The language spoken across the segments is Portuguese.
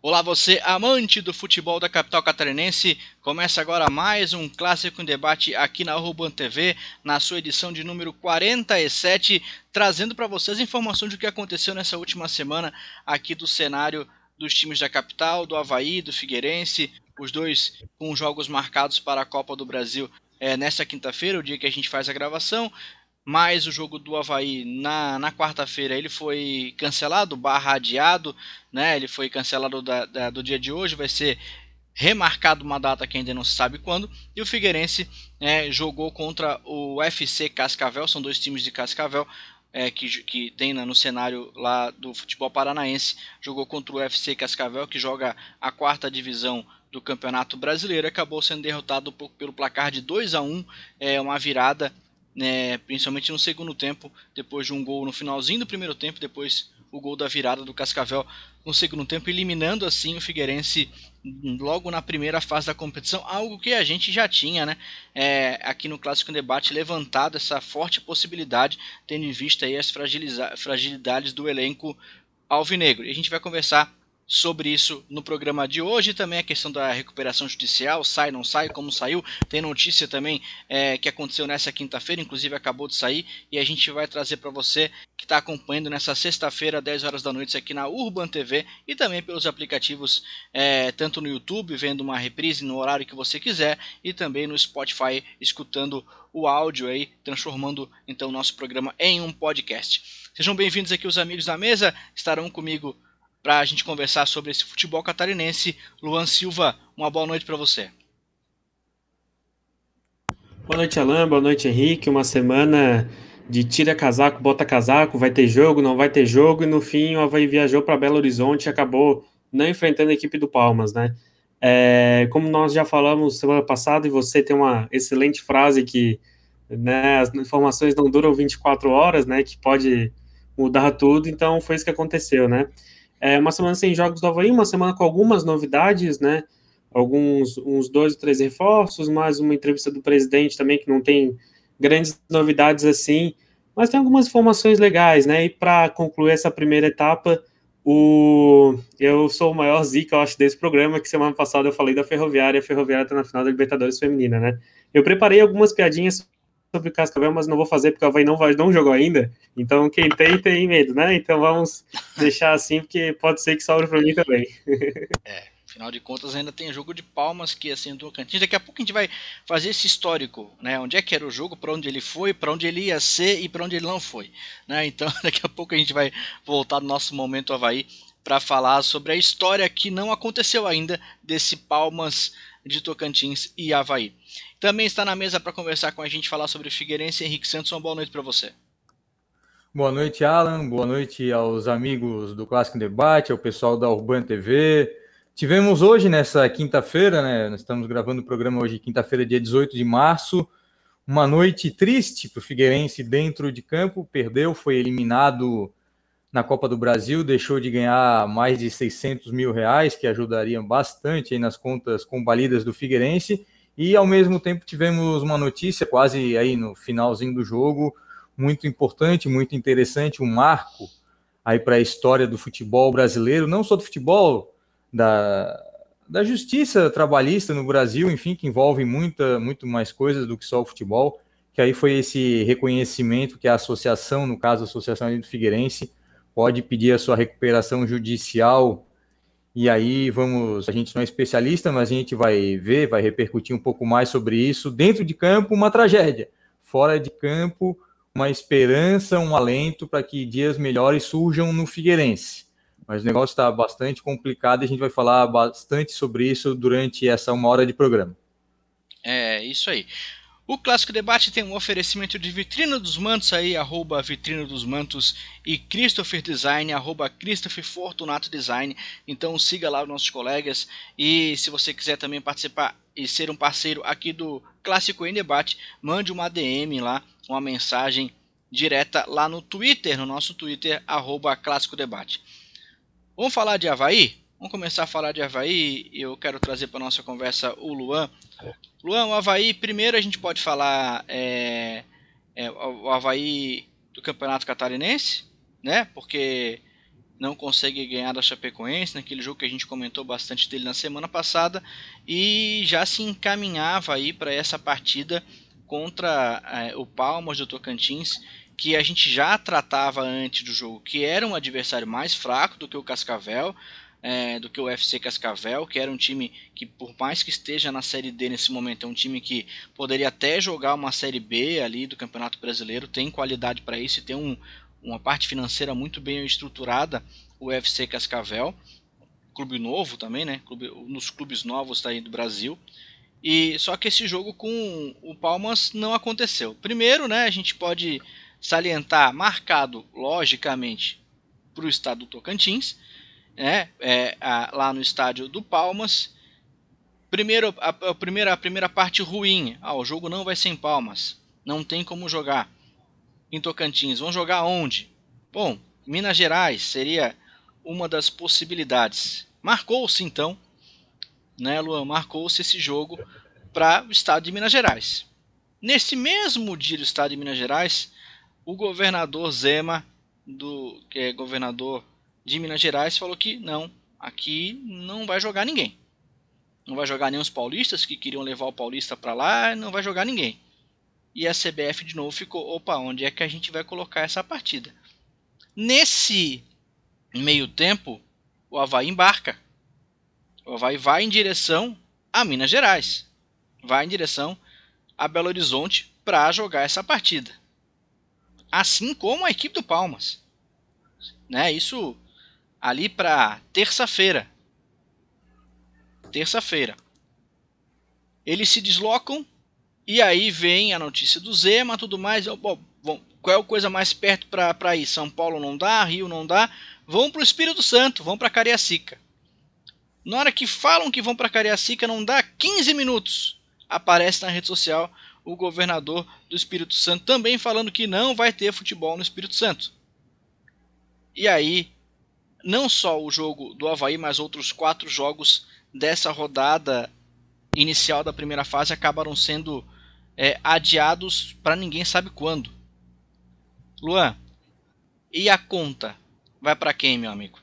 Olá, você amante do futebol da capital catarinense. Começa agora mais um clássico em debate aqui na Urban TV, na sua edição de número 47, trazendo para vocês informações do que aconteceu nessa última semana aqui do cenário dos times da capital, do Havaí, do Figueirense, os dois com jogos marcados para a Copa do Brasil é, nesta quinta-feira, o dia que a gente faz a gravação mas o jogo do Havaí na, na quarta-feira ele foi cancelado, barra adiado, né? Ele foi cancelado da, da, do dia de hoje, vai ser remarcado uma data que ainda não se sabe quando. E o Figueirense é, jogou contra o FC Cascavel, são dois times de Cascavel. É, que, que tem no cenário lá do futebol paranaense, jogou contra o FC Cascavel, que joga a quarta divisão do Campeonato Brasileiro, acabou sendo derrotado pelo placar de 2 a 1 é uma virada né, principalmente no segundo tempo, depois de um gol no finalzinho do primeiro tempo, depois o gol da virada do Cascavel no segundo tempo, eliminando assim o Figueirense logo na primeira fase da competição, algo que a gente já tinha, né, é, aqui no Clássico Debate, levantado essa forte possibilidade, tendo em vista aí as fragilidades do elenco alvinegro. E a gente vai conversar sobre isso no programa de hoje. Também a questão da recuperação judicial, sai, não sai, como saiu. Tem notícia também é, que aconteceu nessa quinta-feira, inclusive acabou de sair, e a gente vai trazer para você que está acompanhando nessa sexta-feira, 10 horas da noite, aqui na Urban TV e também pelos aplicativos, é, tanto no YouTube, vendo uma reprise no horário que você quiser, e também no Spotify, escutando o áudio aí, transformando então o nosso programa em um podcast. Sejam bem-vindos aqui os amigos da mesa, estarão comigo para a gente conversar sobre esse futebol catarinense. Luan Silva, uma boa noite para você. Boa noite, Alain. Boa noite, Henrique. Uma semana de tira casaco, bota casaco, vai ter jogo, não vai ter jogo, e no fim o Havaí viajou para Belo Horizonte e acabou não enfrentando a equipe do Palmas, né? É, como nós já falamos semana passada, e você tem uma excelente frase que né, as informações não duram 24 horas, né? Que pode mudar tudo, então foi isso que aconteceu, né? É uma semana sem jogos do Havaí, uma semana com algumas novidades, né? Alguns, uns dois ou três reforços, mais uma entrevista do presidente também, que não tem grandes novidades assim, mas tem algumas informações legais, né? E para concluir essa primeira etapa, o... eu sou o maior zica, eu acho, desse programa, que semana passada eu falei da Ferroviária, a Ferroviária está na final da Libertadores Feminina, né? Eu preparei algumas piadinhas sobre Cascavel, mas não vou fazer porque o Havaí não, vai, não jogou ainda. Então, quem tem, tem medo, né? Então, vamos deixar assim, porque pode ser que sobre para mim também. é, afinal de contas, ainda tem jogo de palmas que assim do cantinho. Daqui a pouco a gente vai fazer esse histórico, né? Onde é que era o jogo, para onde ele foi, para onde ele ia ser e para onde ele não foi, né? Então, daqui a pouco a gente vai voltar no nosso momento Havaí para falar sobre a história que não aconteceu ainda desse Palmas de Tocantins e Havaí. Também está na mesa para conversar com a gente, falar sobre Figueirense Henrique Santos. Uma boa noite para você. Boa noite, Alan. Boa noite aos amigos do Clássico Debate, ao pessoal da Urban TV. Tivemos hoje, nessa quinta-feira, né? Nós estamos gravando o programa hoje, quinta-feira, dia 18 de março. Uma noite triste para o Figueirense dentro de campo. Perdeu, foi eliminado na Copa do Brasil, deixou de ganhar mais de 600 mil reais, que ajudariam bastante nas contas combalidas do Figueirense e ao mesmo tempo tivemos uma notícia quase aí no finalzinho do jogo, muito importante, muito interessante, um marco aí para a história do futebol brasileiro, não só do futebol, da, da justiça trabalhista no Brasil, enfim, que envolve muita, muito mais coisas do que só o futebol, que aí foi esse reconhecimento que a associação, no caso a Associação do Figueirense, pode pedir a sua recuperação judicial e aí vamos, a gente não é especialista, mas a gente vai ver, vai repercutir um pouco mais sobre isso. Dentro de campo, uma tragédia. Fora de campo, uma esperança, um alento para que dias melhores surjam no Figueirense. Mas o negócio está bastante complicado e a gente vai falar bastante sobre isso durante essa uma hora de programa. É, isso aí. O Clássico Debate tem um oferecimento de Vitrina dos Mantos aí, arroba Vitrina dos Mantos e Christopher Design, arroba Christopher Fortunato Design. Então siga lá os nossos colegas e se você quiser também participar e ser um parceiro aqui do Clássico em Debate, mande uma DM lá, uma mensagem direta lá no Twitter, no nosso Twitter, arroba Clássico Debate. Vamos falar de Havaí? Vamos começar a falar de Havaí. Eu quero trazer para nossa conversa o Luan. Luan, o Havaí, primeiro a gente pode falar é, é, o Havaí do Campeonato Catarinense, né? Porque não consegue ganhar da Chapecoense, naquele jogo que a gente comentou bastante dele na semana passada, e já se encaminhava aí para essa partida contra é, o Palmas do Tocantins, que a gente já tratava antes do jogo, que era um adversário mais fraco do que o Cascavel, é, do que o FC Cascavel, que era um time que, por mais que esteja na Série D nesse momento, é um time que poderia até jogar uma Série B ali do Campeonato Brasileiro, tem qualidade para isso e tem um, uma parte financeira muito bem estruturada, o UFC Cascavel, clube novo também, né? Clube, nos clubes novos daí do Brasil. E só que esse jogo com o Palmas não aconteceu. Primeiro, né, a gente pode salientar marcado logicamente para o estado do Tocantins, né, é, a, lá no estádio do Palmas. Primeiro, a, a, primeira, a primeira parte ruim, ah, o jogo não vai ser em Palmas, não tem como jogar em Tocantins. Vão jogar onde? Bom, Minas Gerais seria uma das possibilidades. Marcou-se então, né, Luan? Marcou-se esse jogo para o estado de Minas Gerais. Nesse mesmo dia do estado de Minas Gerais, o governador Zema, do, que é governador de Minas Gerais, falou que não, aqui não vai jogar ninguém. Não vai jogar nem os paulistas que queriam levar o paulista para lá, não vai jogar ninguém. E a CBF de novo ficou: opa, onde é que a gente vai colocar essa partida? Nesse meio tempo, o Havaí embarca. O Havaí vai em direção a Minas Gerais. Vai em direção a Belo Horizonte para jogar essa partida. Assim como a equipe do Palmas. Né? Isso ali para terça-feira. Terça-feira. Eles se deslocam e aí vem a notícia do Zema, tudo mais. Bom, qual é a coisa mais perto para ir? São Paulo não dá, Rio não dá. Vão para o Espírito Santo, vão para Cariacica. Na hora que falam que vão para Cariacica, não dá 15 minutos. Aparece na rede social o governador do Espírito Santo também falando que não vai ter futebol no Espírito Santo. E aí, não só o jogo do Havaí, mas outros quatro jogos dessa rodada inicial da primeira fase acabaram sendo é, adiados para ninguém sabe quando. Luan, e a conta vai para quem, meu amigo?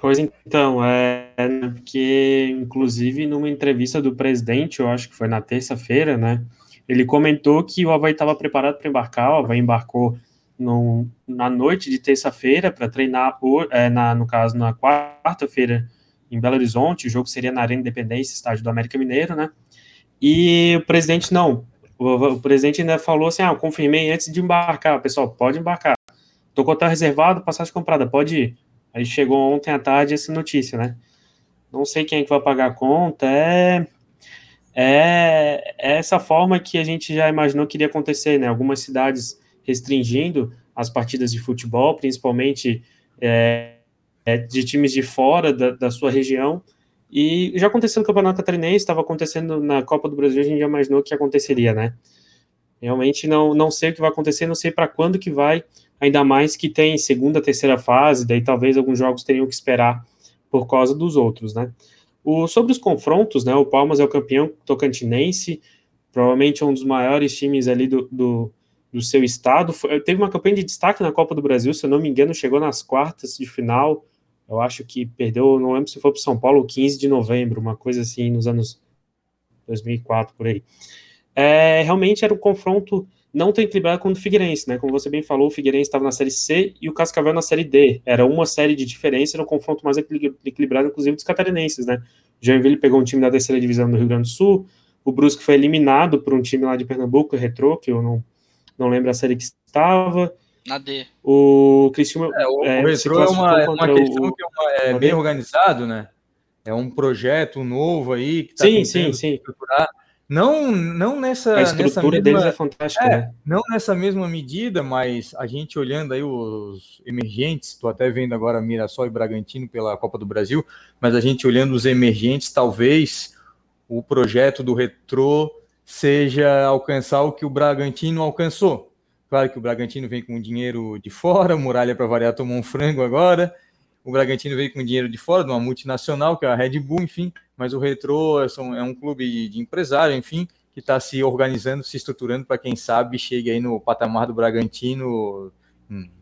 Pois então, é porque, inclusive, numa entrevista do presidente, eu acho que foi na terça-feira, né? Ele comentou que o Havaí estava preparado para embarcar, o Havaí embarcou no, na noite de terça-feira para treinar, por, é, na, no caso, na quarta-feira em Belo Horizonte, o jogo seria na Arena Independência, estádio do América Mineiro, né? E o presidente não. O, o presidente ainda falou assim: ah, eu confirmei antes de embarcar. Pessoal, pode embarcar. Tô com hotel reservado, passagem comprada, pode ir. Aí chegou ontem à tarde essa notícia, né? Não sei quem é que vai pagar a conta. É, é, é essa forma que a gente já imaginou que iria acontecer, né? Algumas cidades restringindo as partidas de futebol, principalmente é, é, de times de fora da, da, sua região. E já aconteceu no Campeonato Catarinense, estava acontecendo na Copa do Brasil, a gente já imaginou que aconteceria, né? Realmente não, não sei o que vai acontecer, não sei para quando que vai, ainda mais que tem segunda, terceira fase, daí talvez alguns jogos teriam que esperar por causa dos outros, né? O, sobre os confrontos, né? O Palmas é o campeão tocantinense, provavelmente é um dos maiores times ali do, do, do seu estado. Foi, teve uma campanha de destaque na Copa do Brasil, se eu não me engano, chegou nas quartas de final, eu acho que perdeu, não lembro se foi para São Paulo 15 de novembro, uma coisa assim, nos anos 2004, por aí. É, realmente era um confronto não tão equilibrado quanto o Figueirense, né? Como você bem falou, o Figueirense estava na Série C e o Cascavel na Série D. Era uma série de diferença, era um confronto mais equilibrado, inclusive dos catarinenses, né? O Joinville pegou um time da terceira divisão do Rio Grande do Sul, o Brusque foi eliminado por um time lá de Pernambuco, o Retrô, que eu não, não lembro a série que estava. Na D. O Cristiano. É, o, é, o Retro é uma, é uma questão o, que é, uma, é bem organizado, né? É um projeto novo aí que está sim, sim, sim. estruturar. Não, não nessa. A estrutura nessa mesma, deles é fantástica, é, né? Não nessa mesma medida, mas a gente olhando aí os emergentes, estou até vendo agora Mirassol e Bragantino pela Copa do Brasil, mas a gente olhando os emergentes, talvez o projeto do Retrô seja alcançar o que o Bragantino alcançou Claro que o Bragantino vem com dinheiro de fora, o Muralha para variar tomou um frango agora. O Bragantino veio com dinheiro de fora, de uma multinacional, que é a Red Bull, enfim. Mas o Retro é, é um clube de empresário, enfim, que está se organizando, se estruturando para quem sabe chegue aí no patamar do Bragantino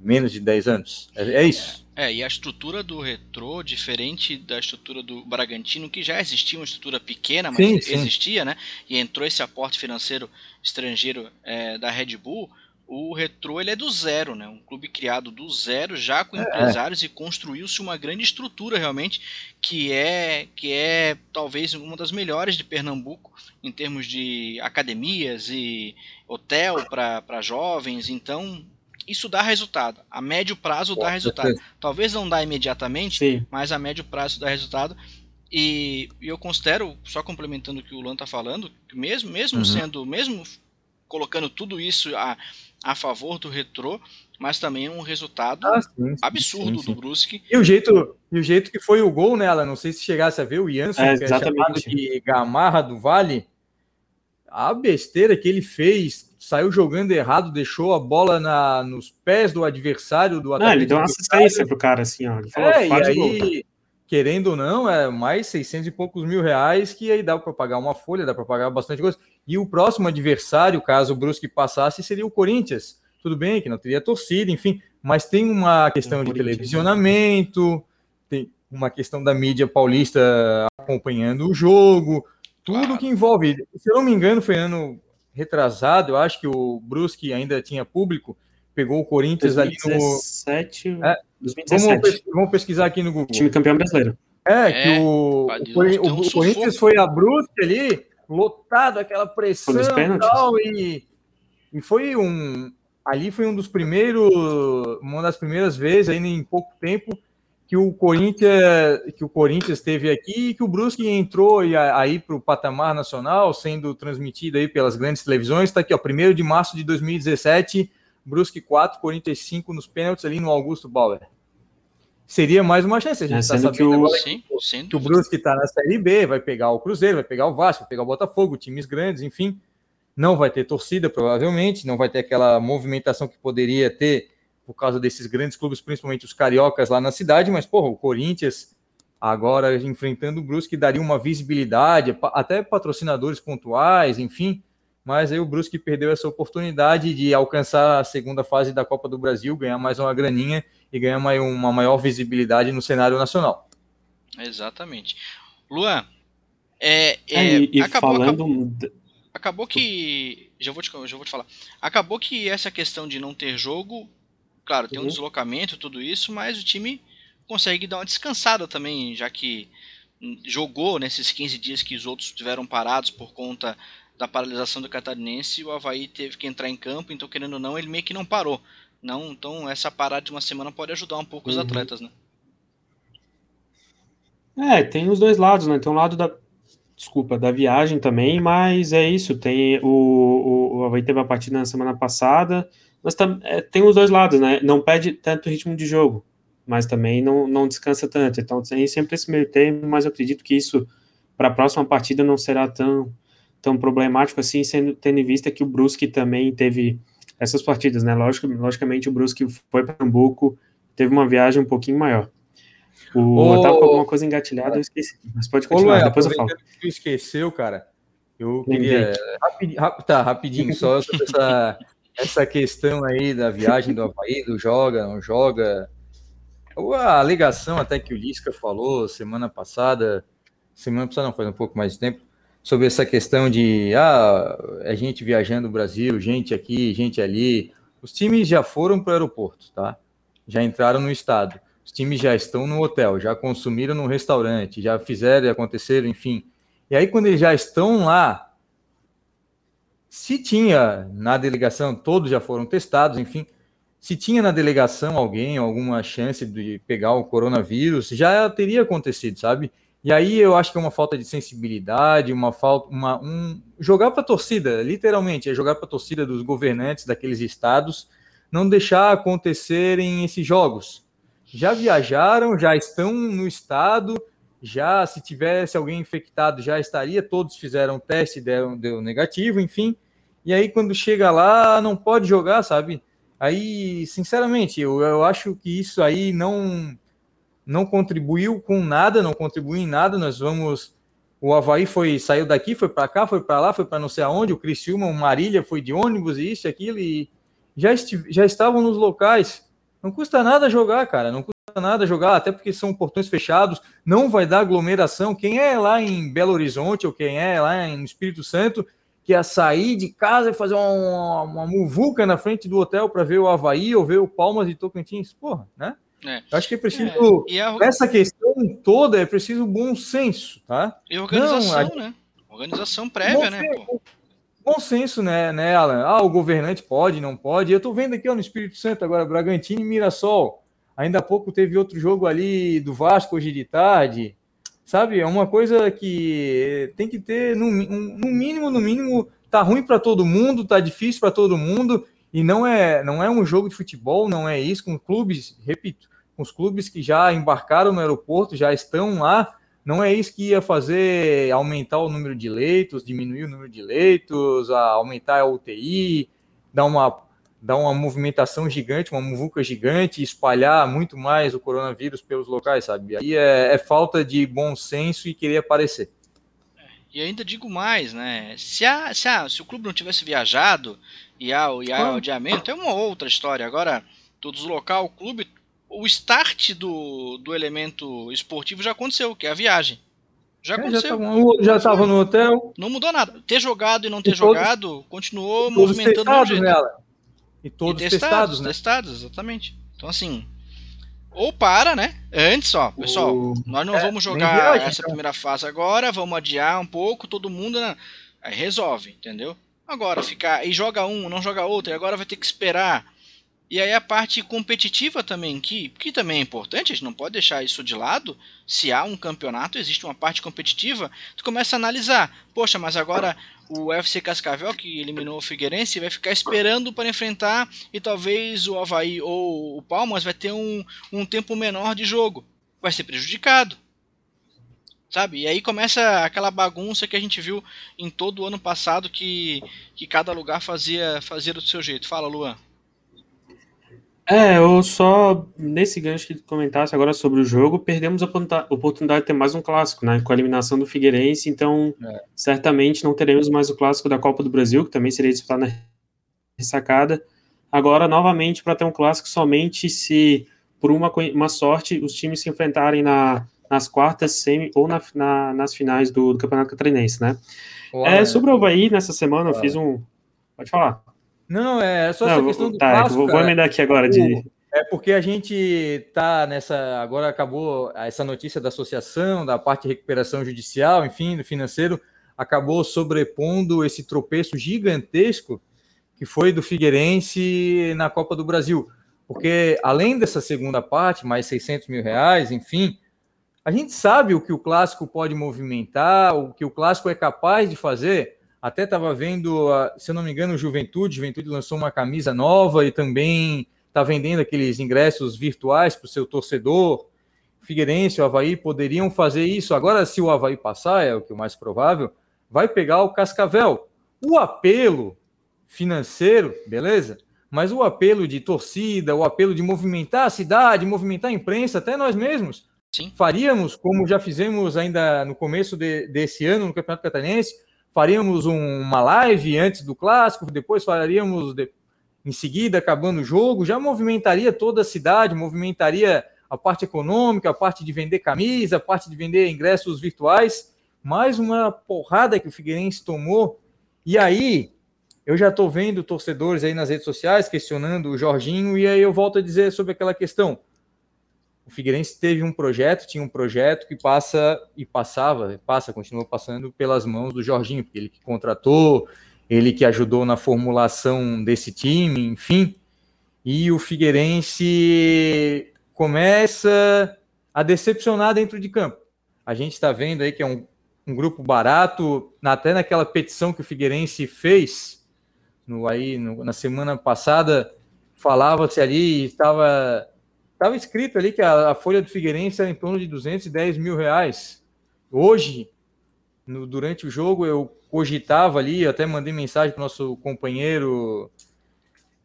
menos de 10 anos. É, é, isso. É, e a estrutura do retrô, diferente da estrutura do Bragantino, que já existia uma estrutura pequena, mas sim, sim. existia, né? E entrou esse aporte financeiro estrangeiro é, da Red Bull. O Retrô ele é do zero, né? Um clube criado do zero, já com é. empresários e construiu-se uma grande estrutura realmente, que é que é talvez uma das melhores de Pernambuco em termos de academias e hotel para jovens. Então isso dá resultado. A médio prazo dá resultado. Talvez não dá imediatamente, Sim. mas a médio prazo dá resultado. E, e, eu considero, só complementando o que o Luan está falando, que mesmo, mesmo uhum. sendo, mesmo colocando tudo isso a, a favor do retrô, mas também um resultado ah, sim, sim, absurdo sim, do Brusque. E o jeito, e o jeito que foi o gol nela, não sei se chegasse a ver o Janssen, é, que é chamado de Gamarra do Vale, a besteira que ele fez saiu jogando errado, deixou a bola na, nos pés do adversário do Não, ele deu uma assistência pro cara, assim, ó. Ele falou, é, e aí, querendo ou não, é mais 600 e poucos mil reais que aí dá para pagar uma folha, dá para pagar bastante coisa. E o próximo adversário, caso o Brusque passasse, seria o Corinthians. Tudo bem que não teria torcida, enfim, mas tem uma questão de televisionamento, tem uma questão da mídia paulista acompanhando o jogo, tudo que envolve. Se eu não me engano, foi ano retrasado, eu acho que o Brusque ainda tinha público, pegou o Corinthians 2017, ali no. É, 2017. Vamos, pesquisar aqui no Google. Time campeão brasileiro. É, que é, o, o, o, Corinthians foi a Brusque ali, lotado, aquela pressão e tal, e, e foi um. Ali foi um dos primeiros, uma das primeiras vezes, ainda em pouco tempo, que o Corinthians que o Corinthians esteve aqui e que o Brusque entrou aí para o patamar nacional, sendo transmitido aí pelas grandes televisões. Está aqui, ó, 1 de março de 2017, Brusque 4, Corinthians 5 nos pênaltis ali no Augusto Bauer. Seria mais uma chance. A gente está é, sabendo que o, sim, sim, que o Brusque está na Série B, vai pegar o Cruzeiro, vai pegar o Vasco, vai pegar o Botafogo, times grandes, enfim. Não vai ter torcida, provavelmente, não vai ter aquela movimentação que poderia ter por causa desses grandes clubes, principalmente os cariocas lá na cidade, mas, porra, o Corinthians agora enfrentando o Brusque daria uma visibilidade, até patrocinadores pontuais, enfim, mas aí o Brusque perdeu essa oportunidade de alcançar a segunda fase da Copa do Brasil, ganhar mais uma graninha e ganhar uma maior visibilidade no cenário nacional. Exatamente. Luan, é, é, é e, acabou, falando... acabou, acabou que já vou te, já vou te falar. Acabou que essa questão de não ter jogo Claro, tem um uhum. deslocamento, tudo isso, mas o time consegue dar uma descansada também, já que jogou nesses 15 dias que os outros tiveram parados por conta da paralisação do catarinense, o Havaí teve que entrar em campo, então querendo ou não, ele meio que não parou. Não, então essa parada de uma semana pode ajudar um pouco uhum. os atletas, né? É, tem os dois lados, né? Tem um lado da desculpa, da viagem também, mas é isso, tem o, o, o Havaí teve a partida na semana passada, mas é, tem os dois lados, né? Não perde tanto ritmo de jogo, mas também não, não descansa tanto. Então tem sempre esse meio termo, mas eu acredito que isso para a próxima partida não será tão, tão problemático assim, sendo, tendo em vista que o Brusque também teve essas partidas, né? Lógico, logicamente o Brusque foi para Pernambuco, teve uma viagem um pouquinho maior. O Ô, Otávio com alguma coisa engatilhada, eu esqueci. Mas pode continuar, Ô, depois eu falo. Que esqueceu, cara. Eu queria. Rapid, tá, rapidinho, só sobre essa essa questão aí da viagem do Havaí, do joga, não joga. A alegação até que o Lisca falou semana passada, semana passada não, faz um pouco mais de tempo, sobre essa questão de ah, é gente viajando o Brasil, gente aqui, gente ali. Os times já foram para o aeroporto, tá? Já entraram no estado. Os times já estão no hotel, já consumiram no restaurante, já fizeram e aconteceram, enfim. E aí, quando eles já estão lá, se tinha na delegação, todos já foram testados, enfim, se tinha na delegação alguém, alguma chance de pegar o coronavírus, já teria acontecido, sabe? E aí eu acho que é uma falta de sensibilidade, uma falta, uma, um jogar para a torcida, literalmente, é jogar para a torcida dos governantes daqueles estados, não deixar acontecerem esses jogos. Já viajaram, já estão no estado, já se tivesse alguém infectado, já estaria, todos fizeram teste, deu, deu negativo, enfim. E aí, quando chega lá, não pode jogar, sabe? Aí, sinceramente, eu, eu acho que isso aí não, não contribuiu com nada, não contribuiu em nada. Nós vamos. O Havaí foi, saiu daqui, foi para cá, foi para lá, foi para não sei aonde. O Criciúma, o Marília foi de ônibus, e isso, aquilo, e, já, já estavam nos locais. Não custa nada jogar, cara. Não nada jogar, até porque são portões fechados, não vai dar aglomeração. Quem é lá em Belo Horizonte ou quem é lá em Espírito Santo que ia sair de casa e fazer uma, uma muvuca na frente do hotel para ver o Havaí ou ver o Palmas e Tocantins, porra, né? É. Acho que é preciso. É. A... Essa questão toda é preciso bom senso, tá? E organização, Não, a... né? Organização prévia, bom né? Senso, bom senso, né, né, Alan? Ah, o governante pode, não pode. Eu tô vendo aqui ó, no Espírito Santo agora, Bragantino e Mirassol. Ainda há pouco teve outro jogo ali do Vasco hoje de tarde. Sabe? É uma coisa que tem que ter, no, no mínimo, no mínimo, tá ruim para todo mundo, tá difícil para todo mundo, e não é, não é um jogo de futebol, não é isso, com clubes, repito, com os clubes que já embarcaram no aeroporto, já estão lá, não é isso que ia fazer aumentar o número de leitos, diminuir o número de leitos, aumentar a UTI, dar uma dar uma movimentação gigante, uma muvuca gigante, espalhar muito mais o coronavírus pelos locais, sabe? Aí é, é falta de bom senso e querer aparecer. E ainda digo mais, né? Se, a, se, a, se o clube não tivesse viajado e há, e há ah. adiamento, é uma outra história. Agora, do deslocar o clube, o start do, do elemento esportivo já aconteceu, que é a viagem. Já aconteceu. É, já estava no hotel. Não mudou nada. Ter jogado e não ter e jogado todos, continuou movimentando o jeito. E todos e testados, testados, né? Testados, exatamente. Então, assim, ou para, né? Antes, ó, pessoal, o... nós não é, vamos jogar viagem, essa então. primeira fase agora, vamos adiar um pouco, todo mundo, né? Aí resolve, entendeu? Agora, ficar e joga um, não joga outro, e agora vai ter que esperar. E aí a parte competitiva também, que, que também é importante, a gente não pode deixar isso de lado. Se há um campeonato, existe uma parte competitiva, tu começa a analisar. Poxa, mas agora o FC Cascavel, que eliminou o Figueirense, vai ficar esperando para enfrentar e talvez o Havaí ou o Palmas vai ter um, um tempo menor de jogo. Vai ser prejudicado. Sabe? E aí começa aquela bagunça que a gente viu em todo o ano passado que, que cada lugar fazia, fazia do seu jeito. Fala, Luan. É, eu só, nesse gancho que comentasse agora sobre o jogo, perdemos a oportunidade de ter mais um clássico, né, com a eliminação do Figueirense, então é. certamente não teremos mais o clássico da Copa do Brasil, que também seria disputado na ressacada. Agora, novamente, para ter um clássico somente se, por uma, uma sorte, os times se enfrentarem na, nas quartas, semi ou na, na, nas finais do, do Campeonato Catarinense, né. é, sobre o Havaí, nessa semana eu fiz um... Pode falar. Não, é só não, essa questão do tá, clássico, vou, vou emendar aqui agora de... É porque a gente tá nessa. Agora acabou essa notícia da associação, da parte de recuperação judicial, enfim, do financeiro, acabou sobrepondo esse tropeço gigantesco que foi do Figueirense na Copa do Brasil. Porque além dessa segunda parte, mais 600 mil reais, enfim, a gente sabe o que o clássico pode movimentar, o que o clássico é capaz de fazer. Até estava vendo, se eu não me engano, Juventude. Juventude lançou uma camisa nova e também está vendendo aqueles ingressos virtuais para o seu torcedor. Figueirense, o Havaí poderiam fazer isso. Agora, se o Havaí passar, é o que é o mais provável, vai pegar o Cascavel. O apelo financeiro, beleza? Mas o apelo de torcida, o apelo de movimentar a cidade, movimentar a imprensa, até nós mesmos, Sim. faríamos, como já fizemos ainda no começo de, desse ano no Campeonato Catarinense, faríamos um, uma live antes do clássico, depois faríamos de, em seguida, acabando o jogo, já movimentaria toda a cidade, movimentaria a parte econômica, a parte de vender camisa, a parte de vender ingressos virtuais. Mais uma porrada que o Figueirense tomou. E aí, eu já estou vendo torcedores aí nas redes sociais questionando o Jorginho, e aí eu volto a dizer sobre aquela questão o Figueirense teve um projeto, tinha um projeto que passa e passava, passa, continua passando pelas mãos do Jorginho, ele que contratou, ele que ajudou na formulação desse time, enfim. E o Figueirense começa a decepcionar dentro de campo. A gente está vendo aí que é um, um grupo barato, até naquela petição que o Figueirense fez no, aí, no, na semana passada, falava-se ali, estava Estava escrito ali que a, a, folha do Figueirense era em torno de 210 mil reais. Hoje, no, durante o jogo, eu cogitava ali, até mandei mensagem para o nosso companheiro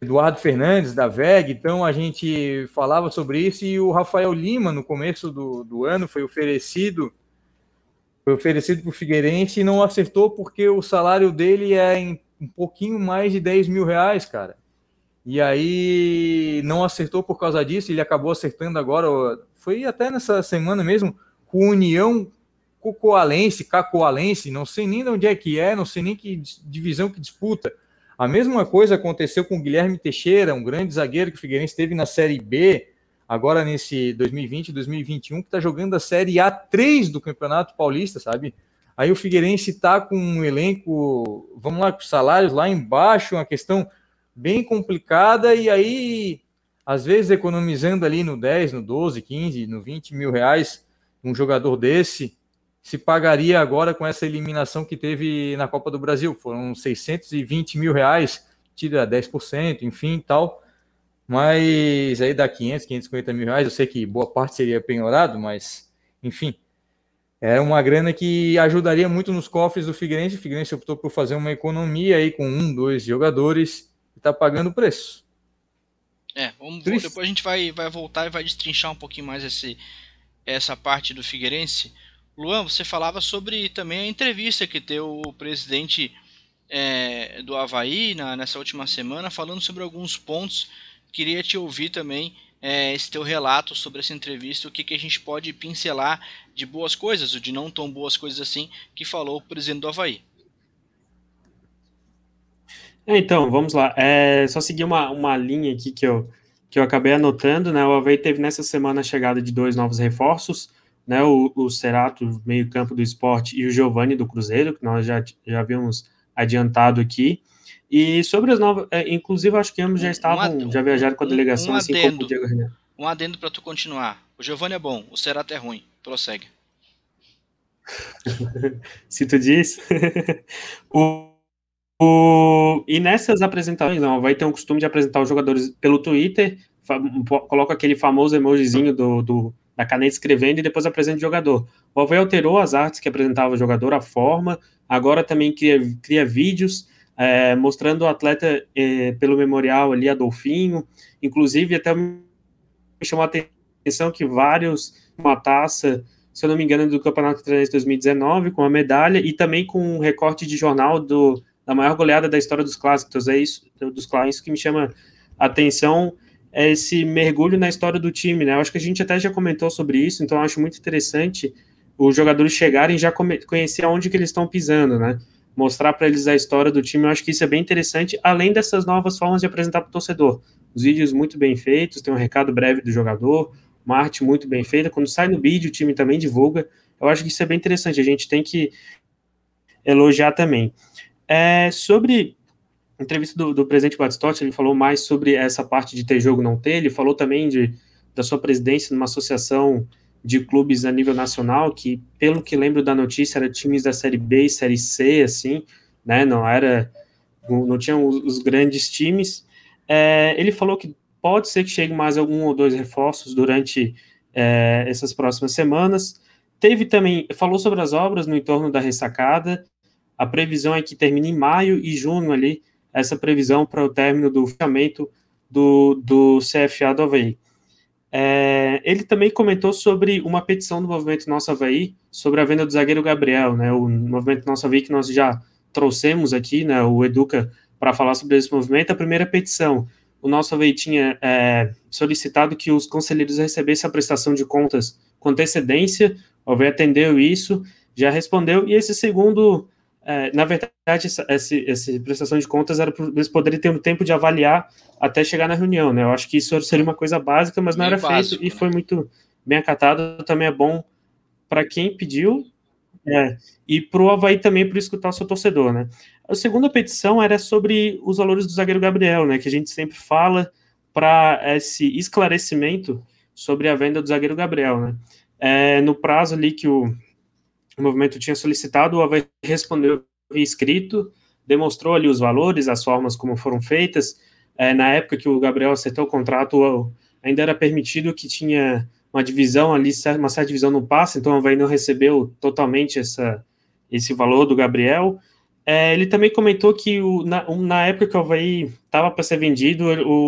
Eduardo Fernandes, da VEG, então a gente falava sobre isso, e o Rafael Lima, no começo do, do ano, foi oferecido foi oferecido para o Figueirense e não acertou porque o salário dele é em um pouquinho mais de 10 mil reais, cara. E aí não acertou por causa disso, ele acabou acertando agora, foi até nessa semana mesmo, com União Cocoalense, Cacoalense, não sei nem de onde é que é, não sei nem que divisão que disputa. A mesma coisa aconteceu com o Guilherme Teixeira, um grande zagueiro que o Figueirense teve na Série B, agora nesse 2020, 2021, que está jogando a Série A3 do Campeonato Paulista, sabe? Aí o Figueirense está com um elenco, vamos lá, com salários lá embaixo, uma questão bem complicada, e aí, às vezes, economizando ali no 10, no 12, 15, no 20 mil reais, um jogador desse se pagaria agora com essa eliminação que teve na Copa do Brasil. Foram 620 mil reais, tira 10%, enfim, tal. Mas aí dá 500, 550 mil reais. Eu sei que boa parte seria penhorado, mas enfim. É uma grana que ajudaria muito nos cofres do Figueirense. O Figueirense optou por fazer uma economia aí com um, dois jogadores está pagando o preço. É, vamos, depois a gente vai, vai voltar e vai destrinchar um pouquinho mais esse, essa parte do Figueirense. Luan, você falava sobre também a entrevista que deu o presidente é, do Havaí na, nessa última semana, falando sobre alguns pontos. Queria te ouvir também é, esse teu relato sobre essa entrevista, o que, que a gente pode pincelar de boas coisas, ou de não tão boas coisas assim, que falou o presidente do Havaí. É, então, vamos lá. É só seguir uma, uma linha aqui que eu, que eu acabei anotando, né? O Havaí teve nessa semana a chegada de dois novos reforços, né? O, o Cerato, meio-campo do esporte, e o Giovanni do Cruzeiro, que nós já, já havíamos adiantado aqui. E sobre as novas, é, inclusive acho que ambos já estavam, um já viajaram com a delegação, um, um assim como o Diego Renan. Um adendo para tu continuar. O Giovanni é bom, o Cerato é ruim. Prossegue. Se tu diz. o o, e nessas apresentações, não, vai ter um costume de apresentar os jogadores pelo Twitter, coloca aquele famoso emojizinho do, do, da caneta escrevendo e depois apresenta o jogador. O Havaí alterou as artes que apresentava o jogador, a forma, agora também cria, cria vídeos é, mostrando o atleta é, pelo memorial ali, Adolfinho, inclusive até me chamou a atenção que vários, uma taça, se eu não me engano, do Campeonato de 2019, com a medalha, e também com um recorte de jornal do da maior goleada da história dos clássicos. É isso, dos clássicos que me chama a atenção é esse mergulho na história do time, né? Eu acho que a gente até já comentou sobre isso, então acho muito interessante os jogadores chegarem já conhecer aonde que eles estão pisando, né? Mostrar para eles a história do time, eu acho que isso é bem interessante, além dessas novas formas de apresentar para o torcedor. Os vídeos muito bem feitos, tem um recado breve do jogador, uma arte muito bem feita. Quando sai no vídeo, o time também divulga. Eu acho que isso é bem interessante, a gente tem que elogiar também. É, sobre a entrevista do, do presidente Batistotti, ele falou mais sobre essa parte de ter jogo não ter, ele falou também de, da sua presidência numa associação de clubes a nível nacional, que, pelo que lembro da notícia, era times da Série B e Série C, assim, né, não era, não tinham os, os grandes times. É, ele falou que pode ser que chegue mais algum ou dois reforços durante é, essas próximas semanas. Teve também, falou sobre as obras no entorno da ressacada, a previsão é que termine em maio e junho ali, essa previsão para o término do fechamento do, do CFA do Havaí. É, ele também comentou sobre uma petição do Movimento Nosso Havaí sobre a venda do zagueiro Gabriel, né, o Movimento Nosso Havaí que nós já trouxemos aqui, né, o Educa, para falar sobre esse movimento. A primeira petição, o Nosso Havaí tinha é, solicitado que os conselheiros recebessem a prestação de contas com antecedência, o Havaí atendeu isso, já respondeu, e esse segundo é, na verdade, essa, essa, essa, prestação de contas era para eles poderem ter um tempo de avaliar até chegar na reunião, né? Eu acho que isso seria uma coisa básica, mas não bem era básico, feito e né? foi muito bem acatado. Também é bom para quem pediu é, e para o Havaí também para escutar o seu torcedor, né? A segunda petição era sobre os valores do zagueiro Gabriel, né? Que a gente sempre fala para esse esclarecimento sobre a venda do zagueiro Gabriel, né? É, no prazo ali que o o movimento tinha solicitado, o Havaí respondeu escrito, demonstrou ali os valores, as formas como foram feitas. É, na época que o Gabriel acertou o contrato, ainda era permitido que tinha uma divisão ali, uma certa divisão no passe, então o Havaí não recebeu totalmente essa, esse valor do Gabriel. É, ele também comentou que o, na, na, época que o Havaí estava para ser vendido,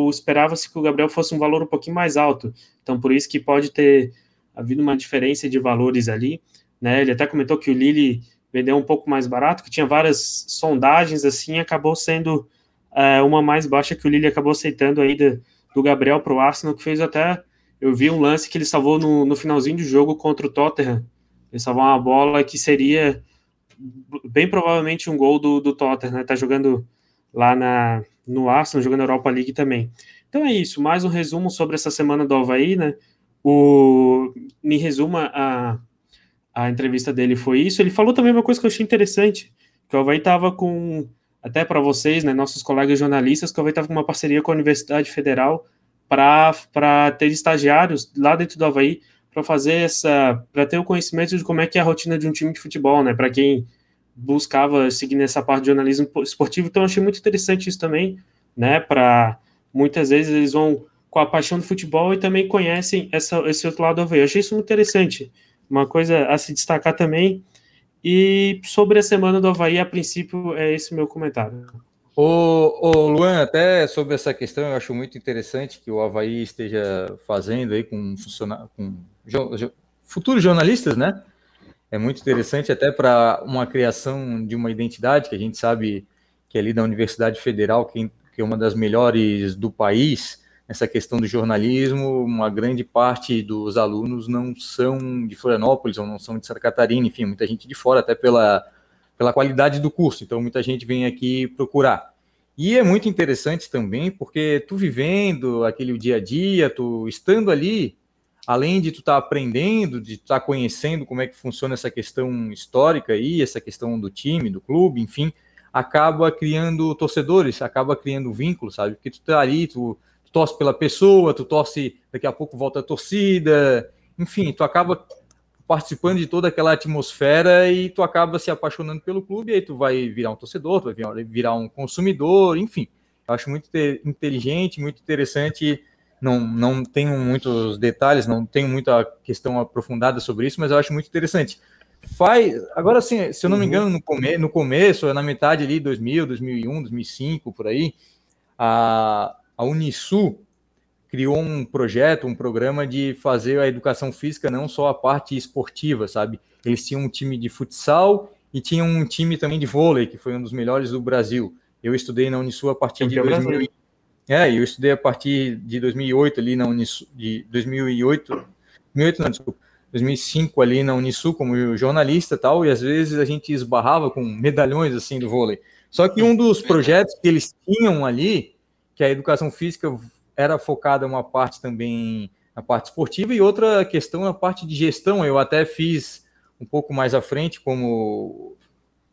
esperava-se que o Gabriel fosse um valor um pouquinho mais alto. Então, por isso que pode ter havido uma diferença de valores ali. Né? Ele até comentou que o Lille vendeu um pouco mais barato, que tinha várias sondagens assim, acabou sendo é, uma mais baixa que o Lille acabou aceitando aí do, do Gabriel para o Arsenal, que fez até. Eu vi um lance que ele salvou no, no finalzinho do jogo contra o Tottenham. Ele salvou uma bola que seria bem provavelmente um gol do, do Tottenham, né? Tá jogando lá na, no Arsenal, jogando Europa League também. Então é isso, mais um resumo sobre essa semana do Havaí, né? O, em resumo, a, a entrevista dele foi isso. Ele falou também uma coisa que eu achei interessante, que o Havaí estava com, até para vocês, né, nossos colegas jornalistas, que o Havaí estava com uma parceria com a Universidade Federal para ter estagiários lá dentro do Havaí para fazer essa, para ter o conhecimento de como é que é a rotina de um time de futebol, né, para quem buscava seguir nessa parte de jornalismo esportivo, então achei muito interessante isso também, né, para muitas vezes eles vão com a paixão do futebol e também conhecem essa, esse outro lado do Havaí. Eu achei isso muito interessante, uma coisa a se destacar também. E sobre a semana do Havaí, a princípio, é esse meu comentário. Ô, ô Luan, até sobre essa questão, eu acho muito interessante que o Havaí esteja fazendo aí com, com jo futuros jornalistas, né? É muito interessante até para uma criação de uma identidade que a gente sabe que é ali da Universidade Federal, que, que é uma das melhores do país, essa questão do jornalismo, uma grande parte dos alunos não são de Florianópolis ou não são de Santa Catarina, enfim, muita gente de fora, até pela, pela qualidade do curso, então muita gente vem aqui procurar. E é muito interessante também, porque tu vivendo aquele dia a dia, tu estando ali, além de tu estar tá aprendendo, de estar tá conhecendo como é que funciona essa questão histórica aí, essa questão do time, do clube, enfim, acaba criando torcedores, acaba criando vínculos, sabe? Porque tu tá ali, tu tu torce pela pessoa, tu torce, daqui a pouco volta a torcida, enfim, tu acaba participando de toda aquela atmosfera e tu acaba se apaixonando pelo clube, e aí tu vai virar um torcedor, tu vai virar um consumidor, enfim. Eu acho muito inteligente, muito interessante. Não, não tenho muitos detalhes, não tenho muita questão aprofundada sobre isso, mas eu acho muito interessante. Faz, agora sim, se eu não me uhum. engano, no, come, no começo, na metade ali, 2000, 2001, 2005, por aí, a, a Unisul criou um projeto, um programa de fazer a educação física não só a parte esportiva, sabe? Eles tinham um time de futsal e tinham um time também de vôlei, que foi um dos melhores do Brasil. Eu estudei na Unisul a partir de 2000. É, eu estudei a partir de 2008 ali na Unisul, de 2008, 2008 não, desculpa, 2005 ali na Unisul como jornalista e tal, e às vezes a gente esbarrava com medalhões assim do vôlei. Só que um dos projetos que eles tinham ali que a educação física era focada uma parte também na parte esportiva e outra questão na parte de gestão. Eu até fiz um pouco mais à frente como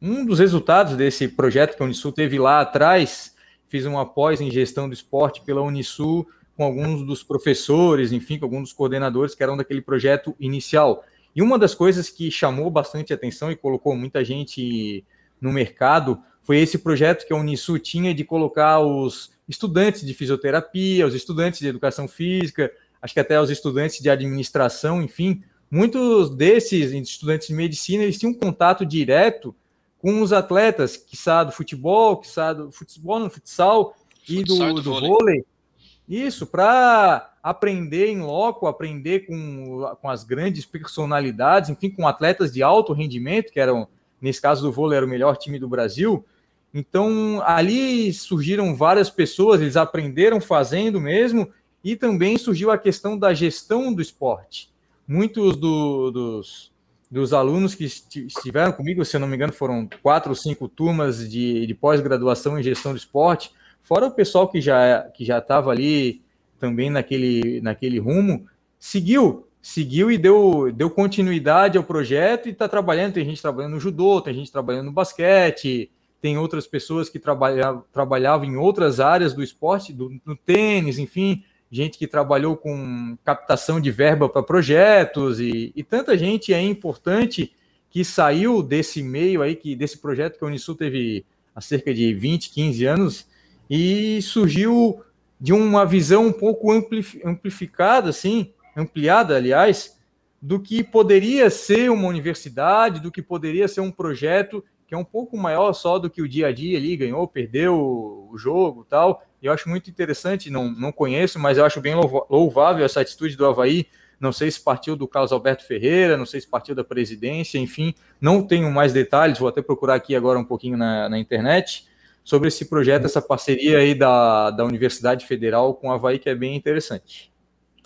um dos resultados desse projeto que a Unisul teve lá atrás. Fiz uma pós em gestão do esporte pela Unisul com alguns dos professores, enfim, com alguns dos coordenadores que eram daquele projeto inicial. E uma das coisas que chamou bastante atenção e colocou muita gente no mercado foi esse projeto que a Unisul tinha de colocar os estudantes de fisioterapia, os estudantes de educação física, acho que até os estudantes de administração, enfim, muitos desses estudantes de medicina, eles tinham um contato direto com os atletas, que do futebol, que do futebol no futsal e futsal do, do, do vôlei. vôlei. Isso, para aprender em loco, aprender com, com as grandes personalidades, enfim, com atletas de alto rendimento, que eram, nesse caso do vôlei, era o melhor time do Brasil, então, ali surgiram várias pessoas, eles aprenderam fazendo mesmo, e também surgiu a questão da gestão do esporte. Muitos do, dos, dos alunos que estiveram comigo, se eu não me engano, foram quatro ou cinco turmas de, de pós-graduação em gestão do esporte, fora o pessoal que já que já estava ali também naquele, naquele rumo, seguiu, seguiu e deu, deu continuidade ao projeto e está trabalhando. Tem gente trabalhando no judô, tem gente trabalhando no basquete, tem outras pessoas que trabalhavam, trabalhavam em outras áreas do esporte, do, no tênis, enfim, gente que trabalhou com captação de verba para projetos e, e, tanta gente é importante que saiu desse meio aí, que desse projeto que a Unisul teve há cerca de 20, 15 anos e surgiu de uma visão um pouco amplificada, assim, ampliada, aliás, do que poderia ser uma universidade, do que poderia ser um projeto que é um pouco maior só do que o dia a dia ali, ganhou, perdeu o jogo tal. Eu acho muito interessante, não, não conheço, mas eu acho bem louvável essa atitude do Havaí. Não sei se partiu do Carlos Alberto Ferreira, não sei se partiu da presidência, enfim, não tenho mais detalhes, vou até procurar aqui agora um pouquinho na, na internet, sobre esse projeto, essa parceria aí da, da Universidade Federal com a Havaí, que é bem interessante.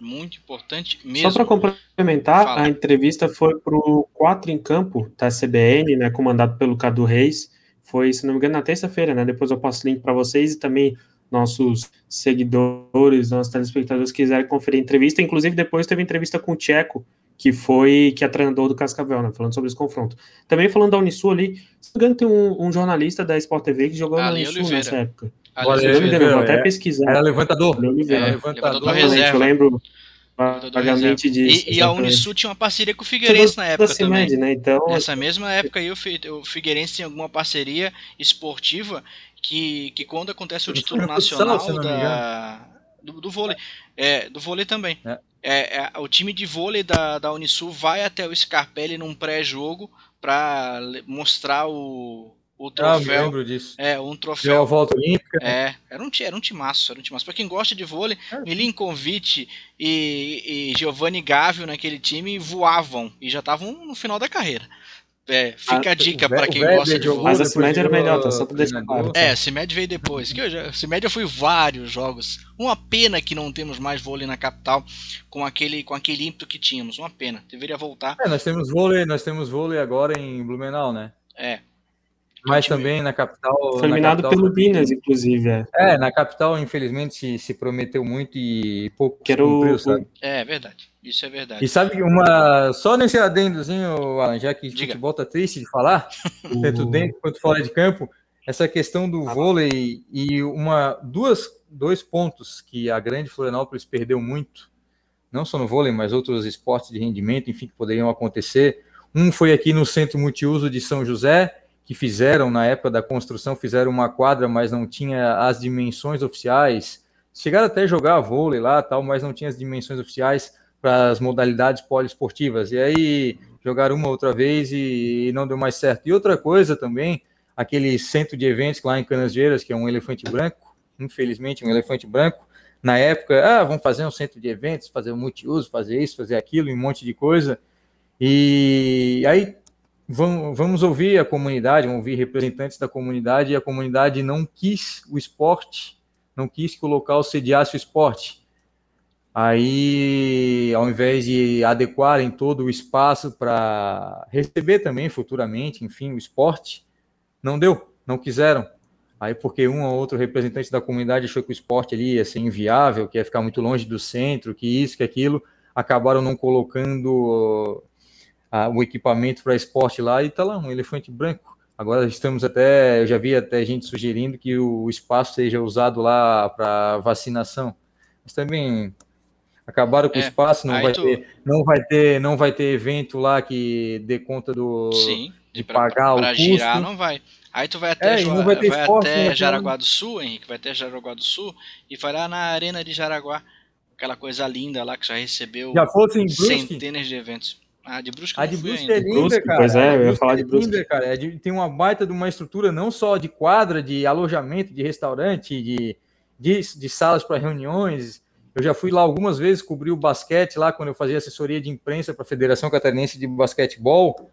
Muito importante mesmo. Só para complementar, Fala. a entrevista foi para o 4 em Campo, da CBN, né, comandado pelo Cadu Reis. Foi, se não me engano, na terça-feira, né? Depois eu passo o link para vocês e também nossos seguidores, nossos telespectadores quiserem conferir a entrevista. Inclusive, depois teve entrevista com o Tcheco, que foi que é treinador do Cascavel, né? Falando sobre esse confronto. Também falando da Unisul ali, se não me engano, tem um, um jornalista da Sport TV que jogou na Unisul nessa época. Engano, vou até é, pesquisar. Era levantador. É, levantador, levantador reserva. Eu lembro vagamente disso. E, e, a Unisul tinha uma parceria com o Figueirense na época também. Né? Então, Nessa mesma época aí, o Figueirense tinha alguma parceria esportiva que, que quando acontece o título nacional da, do, do vôlei, é, do vôlei também. É. É, é, o time de vôlei da, da Unisul vai até o Scarpelli num pré-jogo para mostrar o, o troféu. Ah, lembro disso. É, um troféu. a volta olímpica. É, era um, era um timaço, era um timaço. Pra quem gosta de vôlei, é. Milinkovic e, e Giovanni Gávio naquele time voavam e já estavam no final da carreira. É, fica a, a dica para quem gosta de vôlei. Mas a CIMED era melhor, tá? Só pra deixar claro. É, a CIMED veio depois. Que eu já, a CIMED eu fui vários jogos. Uma pena que não temos mais vôlei na capital com aquele, com aquele ímpeto que tínhamos. Uma pena. Deveria voltar. É, nós temos vôlei, nós temos vôlei agora em Blumenau, né? É. Mas também na capital. Foi eliminado capital, pelo Minas, inclusive. É. é, na capital, infelizmente, se, se prometeu muito e pouco Quero... cumpriu, sabe? É, verdade. Isso é verdade. E sabe uma. Só nesse adendozinho, Alan, já que Diga. futebol tá triste de falar, tanto dentro quanto fora de campo, essa questão do vôlei e uma, duas, dois pontos que a grande Florianópolis perdeu muito, não só no vôlei, mas outros esportes de rendimento, enfim, que poderiam acontecer. Um foi aqui no Centro Multiuso de São José, que fizeram na época da construção, fizeram uma quadra, mas não tinha as dimensões oficiais. Chegaram até a jogar vôlei lá, tal, mas não tinha as dimensões oficiais para as modalidades poliesportivas. E aí jogaram uma outra vez e não deu mais certo. E outra coisa também, aquele centro de eventos lá em Canasvieiras, que é um elefante branco, infelizmente um elefante branco, na época, ah, vamos fazer um centro de eventos, fazer um multiuso, fazer isso, fazer aquilo, um monte de coisa. E aí vamos ouvir a comunidade, vamos ouvir representantes da comunidade, e a comunidade não quis o esporte, não quis que o local sediasse o esporte. Aí, ao invés de adequarem todo o espaço para receber também futuramente, enfim, o esporte, não deu, não quiseram. Aí, porque um ou outro representante da comunidade achou que o esporte ali ia ser inviável, que ia ficar muito longe do centro, que isso, que aquilo, acabaram não colocando a, o equipamento para esporte lá e tá lá um elefante branco. Agora estamos até, eu já vi até gente sugerindo que o espaço seja usado lá para vacinação. Mas também acabaram com é, o espaço, não vai, tu... ter, não vai ter, não vai ter evento lá que dê conta do Sim, de, pra, pagar pra o custo. girar não vai. Aí tu vai até, é, vai, vai esporte, até Jaraguá do Sul, Henrique, vai até Jaraguá do Sul e vai lá na arena de Jaraguá, aquela coisa linda lá que já recebeu já fosse em centenas de eventos. A de Brusque, a de Brusque é linda, Brusque, cara. Pois é, eu ia falar de Brusque. É linda, cara. É de, tem uma baita de uma estrutura não só de quadra, de alojamento, de restaurante, de, de, de salas para reuniões. Eu já fui lá algumas vezes cobrir o basquete lá quando eu fazia assessoria de imprensa para a Federação Catarinense de Basquetebol.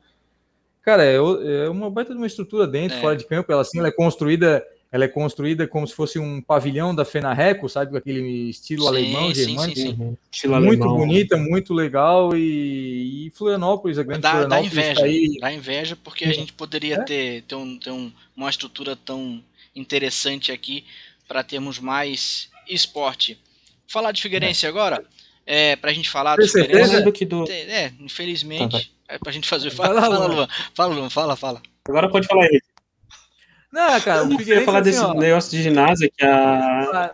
Cara, é, é uma baita de uma estrutura dentro, é. fora de campo. Ela assim, ela é construída ela é construída como se fosse um pavilhão da Fenareco, sabe? Com aquele estilo sim, alemão, germânico. Sim, sim, uhum. Estilo muito alemão. bonita, muito legal. E, e Florianópolis, a grande dá, Florianópolis. Dá inveja, tá aí... dá inveja porque a gente poderia é? ter, ter, um, ter um, uma estrutura tão interessante aqui para termos mais esporte. Falar de Figueirense é. agora, é, para a gente falar do Figueirense. Do que do... É, infelizmente, tá, é para a gente fazer. Fala, fala, Luan. Fala, Luan, fala, fala. Agora pode falar aí. Não, cara, o Figueirense. Eu falar assim, desse ó, negócio de ginásio que a.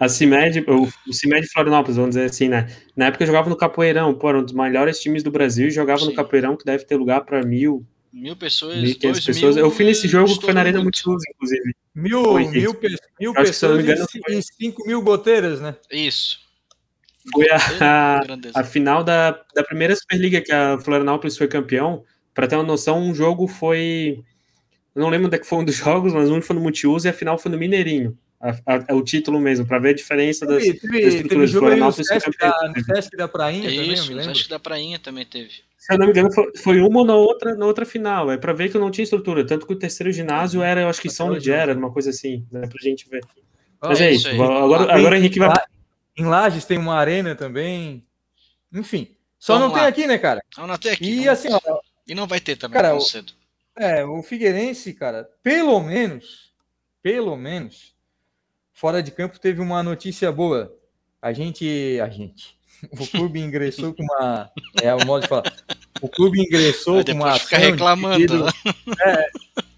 A CIMED, o, CIMED Florianópolis, vamos dizer assim, né? Na época eu jogava no Capoeirão, pô, era um dos melhores times do Brasil e jogava Sim. no Capoeirão, que deve ter lugar para mil. Mil pessoas, mil, pessoas. Mil, eu fui nesse jogo que foi na Arena Multiluz, inclusive. Mil, foi, mil, mil pessoas engano, e cinco mil goteiras, né? Isso. Foi a, a, a, final da, da primeira Superliga que a Florianópolis foi campeão. Para ter uma noção, um jogo foi não lembro onde é que foi um dos jogos, mas um foi no Multiuso e a final foi no Mineirinho. É o título mesmo, para ver a diferença das, teve, das estruturas teve jogo no Sesc, da, no Sesc da Prainha Isso, também, eu me lembro. Sesc da Prainha também teve. Se eu não me engano, foi, foi uma ou na outra, na outra final. É para ver que eu não tinha estrutura. Tanto que o terceiro ginásio era, eu acho que São Ligera, uma coisa assim, né? Pra gente ver. Mas é isso. Agora, agora o Henrique vai. Em Lages tem uma arena também. Enfim. Só Vamos não lá. tem aqui, né, cara? Não, não tem aqui. E assim, ó, E não vai ter também cara, tão cedo. É, o Figueirense, cara, pelo menos, pelo menos, fora de campo teve uma notícia boa. A gente, a gente, o clube ingressou com uma, é o modo de falar, o clube ingressou com uma ação reclamando, de, pedido, né? é,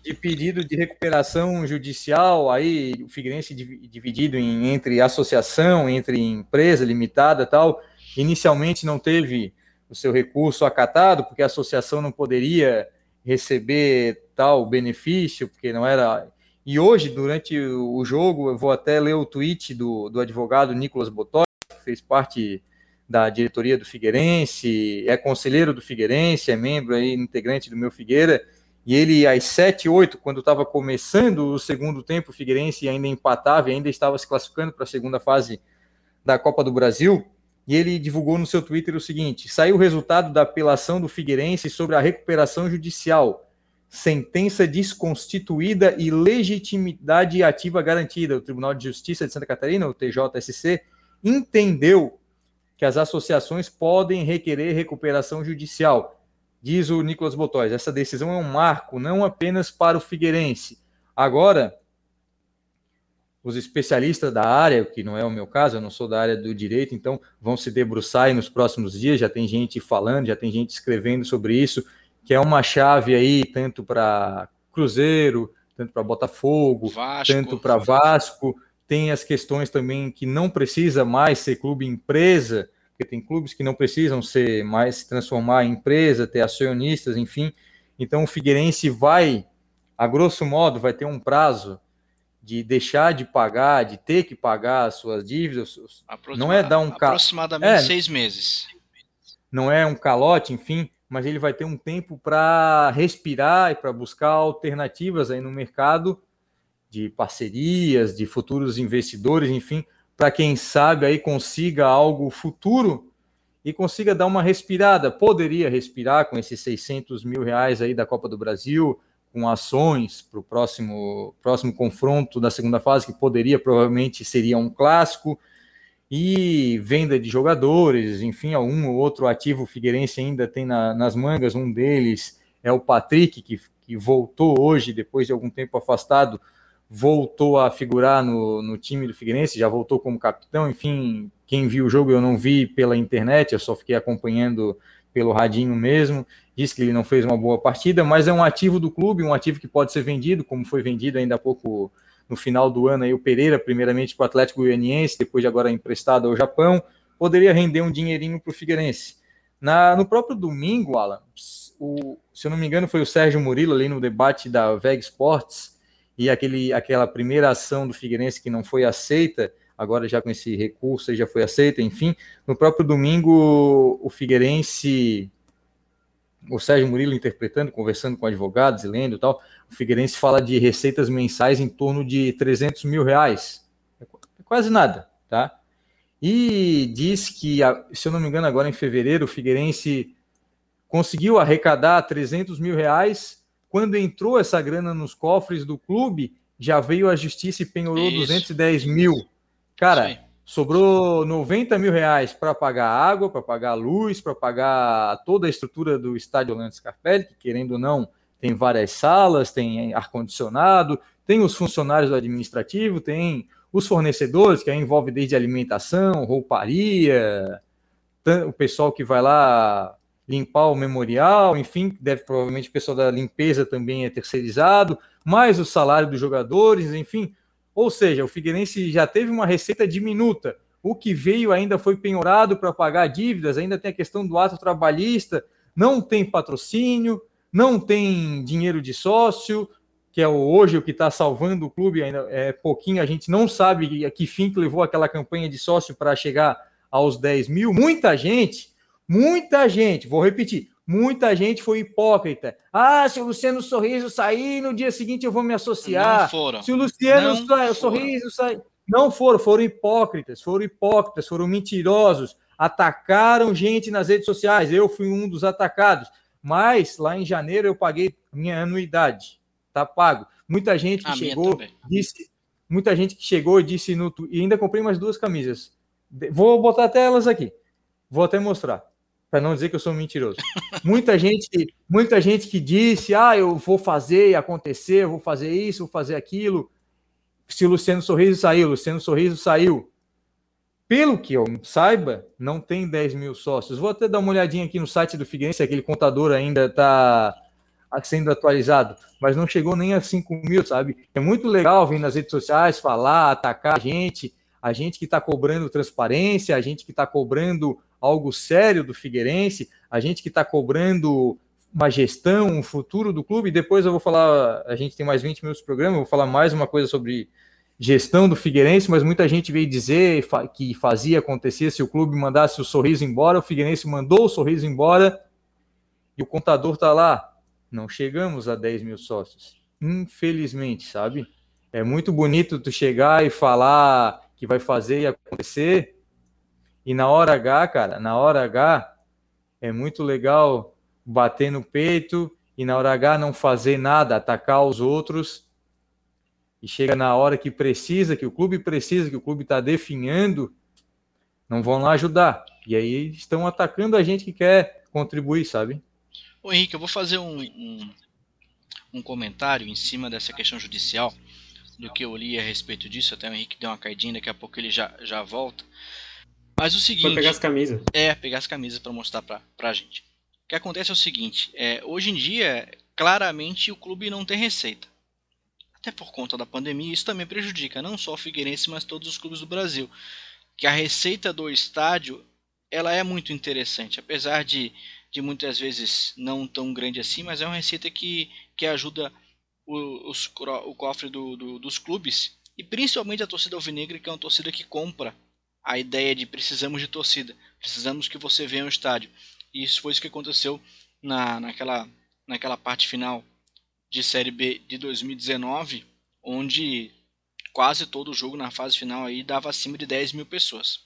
de pedido de recuperação judicial, aí o Figueirense dividido em, entre associação, entre empresa limitada tal, inicialmente não teve o seu recurso acatado, porque a associação não poderia receber tal benefício, porque não era e hoje, durante o jogo, eu vou até ler o tweet do, do advogado Nicolas Botói, que fez parte da diretoria do Figueirense, é conselheiro do Figueirense, é membro aí, integrante do meu Figueira, e ele às 7, 8, quando estava começando o segundo tempo, o Figueirense ainda empatava e ainda estava se classificando para a segunda fase da Copa do Brasil, e ele divulgou no seu Twitter o seguinte: saiu o resultado da apelação do Figueirense sobre a recuperação judicial sentença desconstituída e legitimidade ativa garantida. O Tribunal de Justiça de Santa Catarina, o TJSC, entendeu que as associações podem requerer recuperação judicial. Diz o Nicolas Botóis, essa decisão é um marco não apenas para o Figueirense. Agora, os especialistas da área, que não é o meu caso, eu não sou da área do direito, então vão se debruçar nos próximos dias, já tem gente falando, já tem gente escrevendo sobre isso, que é uma chave aí tanto para Cruzeiro, tanto para Botafogo, Vasco. tanto para Vasco. Tem as questões também que não precisa mais ser clube empresa, porque tem clubes que não precisam ser mais se transformar em empresa, ter acionistas, enfim. Então o Figueirense vai, a grosso modo, vai ter um prazo de deixar de pagar, de ter que pagar as suas dívidas. Aproxima, não é dar um aproximadamente é, seis meses. Não é um calote, enfim, mas ele vai ter um tempo para respirar e para buscar alternativas aí no mercado de parcerias, de futuros investidores, enfim, para quem sabe aí consiga algo futuro e consiga dar uma respirada. Poderia respirar com esses 600 mil reais aí da Copa do Brasil, com ações para o próximo, próximo confronto da segunda fase, que poderia, provavelmente, seria um clássico, e venda de jogadores, enfim, um ou outro ativo Figueirense ainda tem na, nas mangas, um deles é o Patrick, que, que voltou hoje, depois de algum tempo afastado, voltou a figurar no, no time do Figueirense, já voltou como capitão, enfim, quem viu o jogo eu não vi pela internet, eu só fiquei acompanhando pelo radinho mesmo, disse que ele não fez uma boa partida, mas é um ativo do clube, um ativo que pode ser vendido, como foi vendido ainda há pouco no final do ano aí o Pereira, primeiramente para o Atlético Goianiense, depois de agora emprestado ao Japão, poderia render um dinheirinho para o Figueirense. Na, no próprio domingo, Alan, o, se eu não me engano, foi o Sérgio Murilo ali no debate da VEG Sports e aquele, aquela primeira ação do Figueirense que não foi aceita, agora já com esse recurso já foi aceita, enfim. No próprio domingo, o Figueirense o Sérgio Murilo interpretando, conversando com advogados e lendo e tal, o Figueirense fala de receitas mensais em torno de 300 mil reais. É, é quase nada, tá? E diz que, se eu não me engano, agora em fevereiro, o Figueirense conseguiu arrecadar 300 mil reais. Quando entrou essa grana nos cofres do clube, já veio a justiça e penhorou Isso. 210 mil. Cara, Sim. Sobrou 90 mil reais para pagar água, para pagar luz, para pagar toda a estrutura do estádio Orlando Scarpelli, que querendo ou não, tem várias salas, tem ar-condicionado, tem os funcionários do administrativo, tem os fornecedores, que aí envolve desde alimentação, rouparia, o pessoal que vai lá limpar o memorial, enfim, deve provavelmente o pessoal da limpeza também é terceirizado, mais o salário dos jogadores, enfim, ou seja, o Figueirense já teve uma receita diminuta. O que veio ainda foi penhorado para pagar dívidas, ainda tem a questão do ato trabalhista, não tem patrocínio, não tem dinheiro de sócio, que é hoje o que está salvando o clube, ainda é pouquinho, a gente não sabe a que fim que levou aquela campanha de sócio para chegar aos 10 mil. Muita gente, muita gente, vou repetir, Muita gente foi hipócrita. Ah, se o Luciano Sorriso sair, no dia seguinte eu vou me associar. Não foram. Se o Luciano não Sorriso sair. Não foram, foram hipócritas, foram hipócritas, foram mentirosos. atacaram gente nas redes sociais. Eu fui um dos atacados. Mas lá em janeiro eu paguei minha anuidade. Tá pago. Muita gente que a chegou disse, muita gente que chegou e disse no e ainda comprei mais duas camisas. Vou botar até elas aqui. Vou até mostrar, para não dizer que eu sou mentiroso. muita gente, muita gente que disse: "Ah, eu vou fazer acontecer, vou fazer isso, vou fazer aquilo". Se Luciano Sorriso saiu, Luciano Sorriso saiu. Pelo que eu saiba, não tem 10 mil sócios. Vou até dar uma olhadinha aqui no site do Figueirense, aquele contador ainda está sendo atualizado, mas não chegou nem a 5 mil, sabe? É muito legal vir nas redes sociais falar, atacar a gente, a gente que está cobrando transparência, a gente que está cobrando algo sério do Figueirense, a gente que está cobrando uma gestão, um futuro do clube. Depois eu vou falar, a gente tem mais 20 minutos de programa, eu vou falar mais uma coisa sobre gestão do Figueirense, mas muita gente veio dizer que fazia acontecer se o clube mandasse o sorriso embora. O Figueirense mandou o sorriso embora e o contador está lá. Não chegamos a 10 mil sócios, infelizmente, sabe? É muito bonito tu chegar e falar que vai fazer e acontecer, e na hora H, cara, na hora H, é muito legal bater no peito e na hora H não fazer nada, atacar os outros e chega na hora que precisa, que o clube precisa, que o clube está definhando, não vão lá ajudar. E aí estão atacando a gente que quer contribuir, sabe? Ô Henrique, eu vou fazer um, um, um comentário em cima dessa questão judicial, do que eu li a respeito disso. Até o Henrique deu uma caidinha, daqui a pouco ele já, já volta. Mas o seguinte. Foi pegar as camisas. É, pegar as camisas para mostrar pra, pra gente. O que acontece é o seguinte: é, hoje em dia, claramente o clube não tem receita. Até por conta da pandemia, isso também prejudica não só o Figueirense, mas todos os clubes do Brasil. Que a receita do estádio ela é muito interessante, apesar de, de muitas vezes não tão grande assim, mas é uma receita que, que ajuda o, os, o cofre do, do, dos clubes e principalmente a torcida alvinegra, que é uma torcida que compra a ideia de precisamos de torcida, precisamos que você venha ao estádio. E isso foi isso que aconteceu na, naquela, naquela parte final de Série B de 2019, onde quase todo o jogo na fase final aí dava acima de 10 mil pessoas.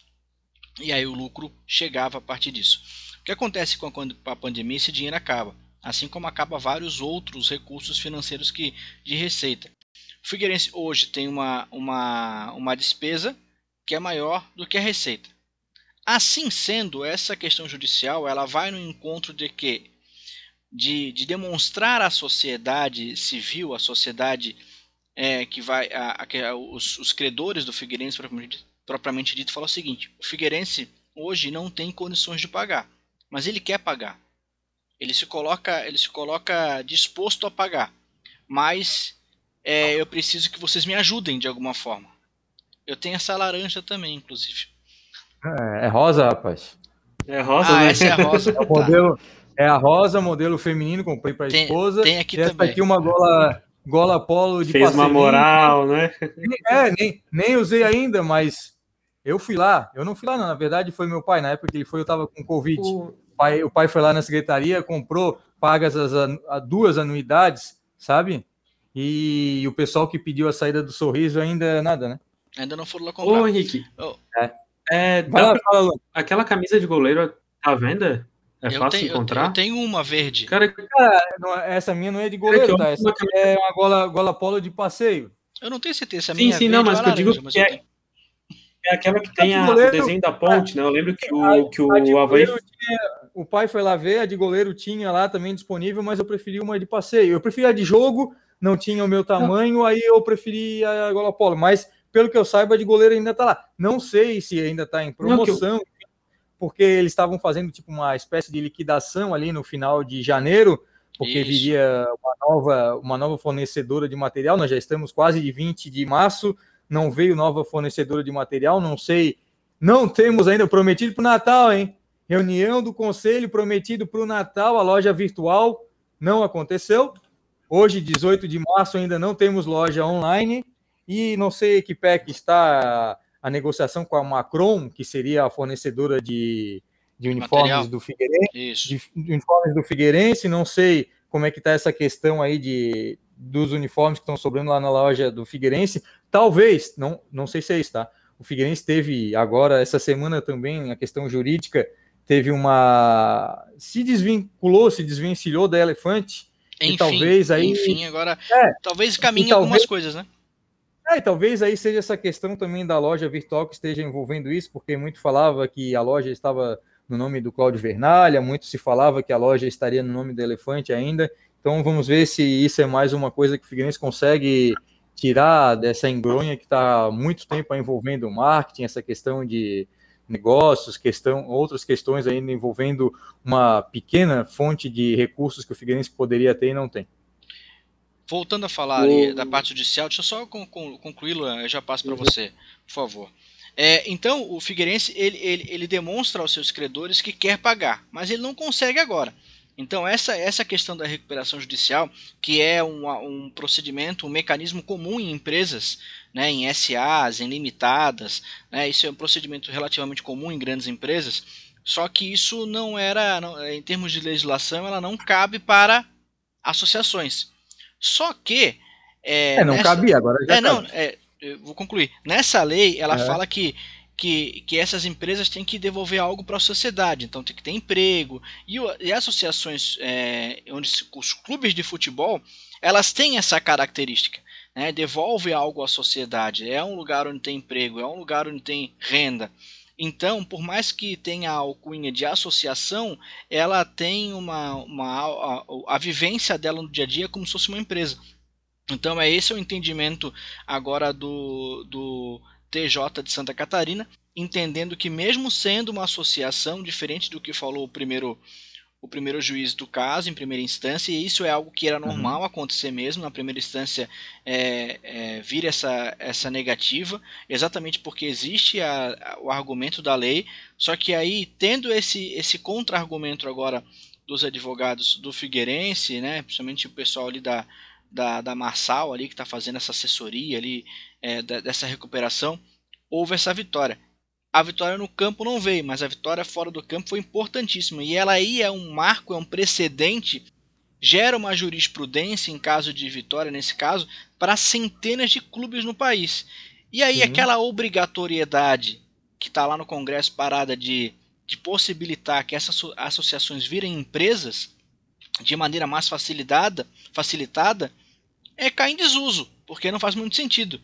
E aí o lucro chegava a partir disso. O que acontece com a pandemia? Esse dinheiro acaba, assim como acaba vários outros recursos financeiros que de receita. O Figueirense hoje tem uma, uma, uma despesa que é maior do que a receita. Assim sendo, essa questão judicial ela vai no encontro de que de, de demonstrar à sociedade civil, à sociedade é, que vai a, a, os, os, credores do Figueirense propriamente, propriamente dito falam o seguinte: o Figueirense hoje não tem condições de pagar, mas ele quer pagar. Ele se coloca, ele se coloca disposto a pagar, mas é, eu preciso que vocês me ajudem de alguma forma. Eu tenho essa laranja também, inclusive. É, é rosa, rapaz. É rosa, ah, né? essa é a rosa. É, modelo, é a rosa, modelo feminino, comprei para a esposa. Tem aqui e essa também. aqui uma gola, gola polo de Fez uma moral, né? É, nem, nem usei ainda, mas eu fui lá. Eu não fui lá, não. Na verdade, foi meu pai. Na época que ele foi, eu estava com Covid. O... Pai, o pai foi lá na secretaria, comprou, paga as, as duas anuidades, sabe? E o pessoal que pediu a saída do sorriso ainda nada, né? Ainda não foram lá comprar. Ô, Henrique. Oh. É. é Vai lá, fala, aquela camisa de goleiro tá à venda? É eu fácil tenho, encontrar? Eu tenho uma verde. Cara, cara essa minha não é de goleiro, tá? Essa é uma gola, gola polo de passeio. Eu não tenho certeza. sim, sim, não, mas que eu digo que é, é, aquela que tem a, o desenho da ponte, né? Eu lembro que o, que o Havaí. Tinha, o pai foi lá ver, a de goleiro tinha lá também disponível, mas eu preferi uma de passeio. Eu preferi a de jogo, não tinha o meu tamanho, aí eu preferi a gola polo. Mas pelo que eu saiba, de goleiro ainda está lá. Não sei se ainda está em promoção, eu... porque eles estavam fazendo tipo uma espécie de liquidação ali no final de janeiro, porque Isso. viria uma nova, uma nova fornecedora de material. Nós já estamos quase de 20 de março, não veio nova fornecedora de material, não sei. Não temos ainda prometido para o Natal, hein? Reunião do conselho prometido para o Natal, a loja virtual não aconteceu. Hoje, 18 de março, ainda não temos loja online. E não sei que pé que está a negociação com a Macron, que seria a fornecedora de, de uniformes Material. do Figueirense, de, uniformes do Figueirense, não sei como é que está essa questão aí de, dos uniformes que estão sobrando lá na loja do Figueirense. Talvez, não, não sei se é isso, tá? O Figueirense teve agora, essa semana também, a questão jurídica, teve uma. se desvinculou, se desvencilhou da Elefante. Enfim, e talvez aí. Enfim, agora. É, talvez caminhe talvez, algumas coisas, né? É, e talvez aí seja essa questão também da loja virtual que esteja envolvendo isso, porque muito falava que a loja estava no nome do Cláudio Vernalha, muito se falava que a loja estaria no nome do Elefante ainda. Então vamos ver se isso é mais uma coisa que o Figueirense consegue tirar dessa engronha que está há muito tempo envolvendo o marketing, essa questão de negócios, questão, outras questões ainda envolvendo uma pequena fonte de recursos que o Figueirense poderia ter e não tem. Voltando a falar o... da parte judicial, deixa eu só concluí-lo, eu já passo para uhum. você, por favor. É, então, o Figueirense ele, ele, ele demonstra aos seus credores que quer pagar, mas ele não consegue agora. Então, essa, essa questão da recuperação judicial, que é um, um procedimento, um mecanismo comum em empresas, né, em SAs, em limitadas, né, isso é um procedimento relativamente comum em grandes empresas, só que isso não era, não, em termos de legislação, ela não cabe para associações. Só que. É, é não nessa, cabia, agora já é, cabe. não, é, vou concluir. Nessa lei, ela é. fala que que, que essas empresas têm que devolver algo para a sociedade, então tem que ter emprego. E, e associações, é, onde os clubes de futebol, elas têm essa característica. Né? Devolve algo à sociedade. É um lugar onde tem emprego, é um lugar onde tem renda. Então, por mais que tenha a alcunha de associação, ela tem uma, uma a, a, vivência dela no dia a dia como se fosse uma empresa. Então, é esse o entendimento agora do, do TJ de Santa Catarina, entendendo que mesmo sendo uma associação diferente do que falou o primeiro o primeiro juiz do caso em primeira instância, e isso é algo que era normal uhum. acontecer mesmo, na primeira instância é, é, vir essa, essa negativa, exatamente porque existe a, a, o argumento da lei, só que aí, tendo esse, esse contra-argumento agora dos advogados do Figueirense, né, principalmente o pessoal ali da, da, da Marçal ali, que está fazendo essa assessoria ali, é, dessa recuperação, houve essa vitória. A vitória no campo não veio, mas a vitória fora do campo foi importantíssima. E ela aí é um marco, é um precedente, gera uma jurisprudência em caso de vitória, nesse caso, para centenas de clubes no país. E aí uhum. aquela obrigatoriedade que está lá no Congresso parada de, de possibilitar que essas associações virem empresas de maneira mais facilitada, facilitada é cair em desuso, porque não faz muito sentido.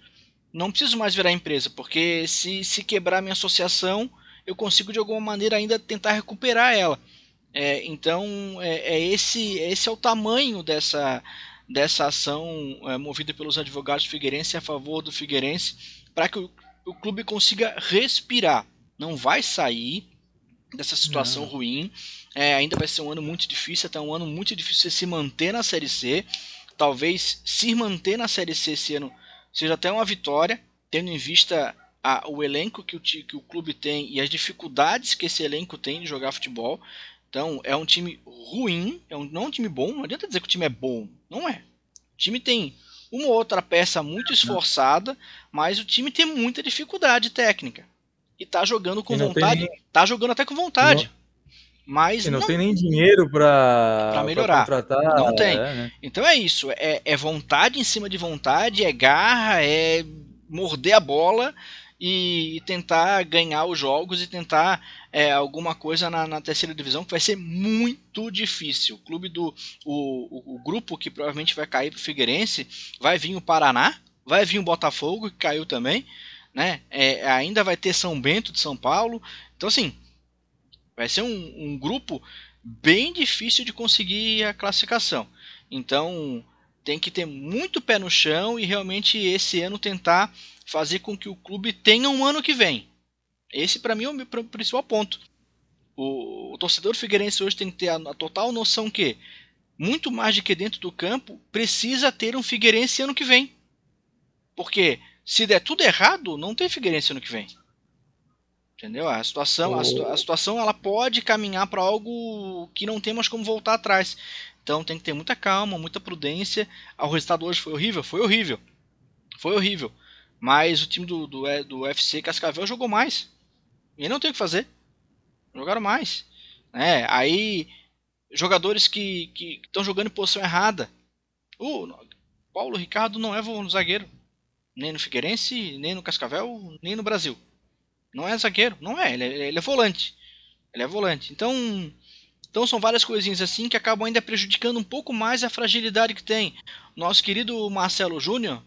Não preciso mais virar empresa, porque se, se quebrar minha associação, eu consigo de alguma maneira ainda tentar recuperar ela. É, então, é, é, esse, esse é o tamanho dessa, dessa ação é, movida pelos advogados Figueirense a favor do Figueirense, para que o, o clube consiga respirar. Não vai sair dessa situação Não. ruim. É, ainda vai ser um ano muito difícil, até um ano muito difícil se manter na Série C talvez se manter na Série C esse ano seja até uma vitória, tendo em vista a, o elenco que o, que o clube tem e as dificuldades que esse elenco tem de jogar futebol. Então é um time ruim, é um, não é um time bom, não adianta dizer que o time é bom, não é. O time tem uma ou outra peça muito esforçada, mas o time tem muita dificuldade técnica. E tá jogando com vontade, tem... tá jogando até com vontade. Mas e não, não, tem nem dinheiro para melhorar. contratar. Não tem. É, né? Então é isso. É, é vontade em cima de vontade, é garra, é morder a bola e, tentar ganhar os jogos e tentar é, alguma coisa na, na, terceira divisão que vai ser muito difícil. O clube do o, o, o grupo que provavelmente vai cair para o Figueirense vai vir o Paraná, vai vir o Botafogo que caiu também, né? É, ainda vai ter São Bento de São Paulo. Então assim Vai ser um, um grupo bem difícil de conseguir a classificação. Então tem que ter muito pé no chão e realmente esse ano tentar fazer com que o clube tenha um ano que vem. Esse para mim é o principal ponto. O, o, torcedor figueirense hoje tem que ter a, a, total noção que muito mais do que dentro do campo precisa ter um Figueirense ano que vem. Porque se der tudo errado, não tem Figueirense ano que vem. Entendeu? A situação, a, situa a situação ela pode caminhar para algo que não temos como voltar atrás. Então tem que ter muita calma, muita prudência. Ah, o resultado hoje foi horrível? Foi horrível. Foi horrível. Mas o time do, do, é, do UFC Cascavel jogou mais. E não tem o que fazer. Jogaram mais. É, aí, jogadores que estão jogando em posição errada. O Paulo Ricardo não é zagueiro. nem no Figueirense, nem no Cascavel, nem no Brasil. Não é zagueiro, não é, ele é, ele é volante. Ele é volante. Então, então são várias coisinhas assim que acabam ainda prejudicando um pouco mais a fragilidade que tem. Nosso querido Marcelo Júnior,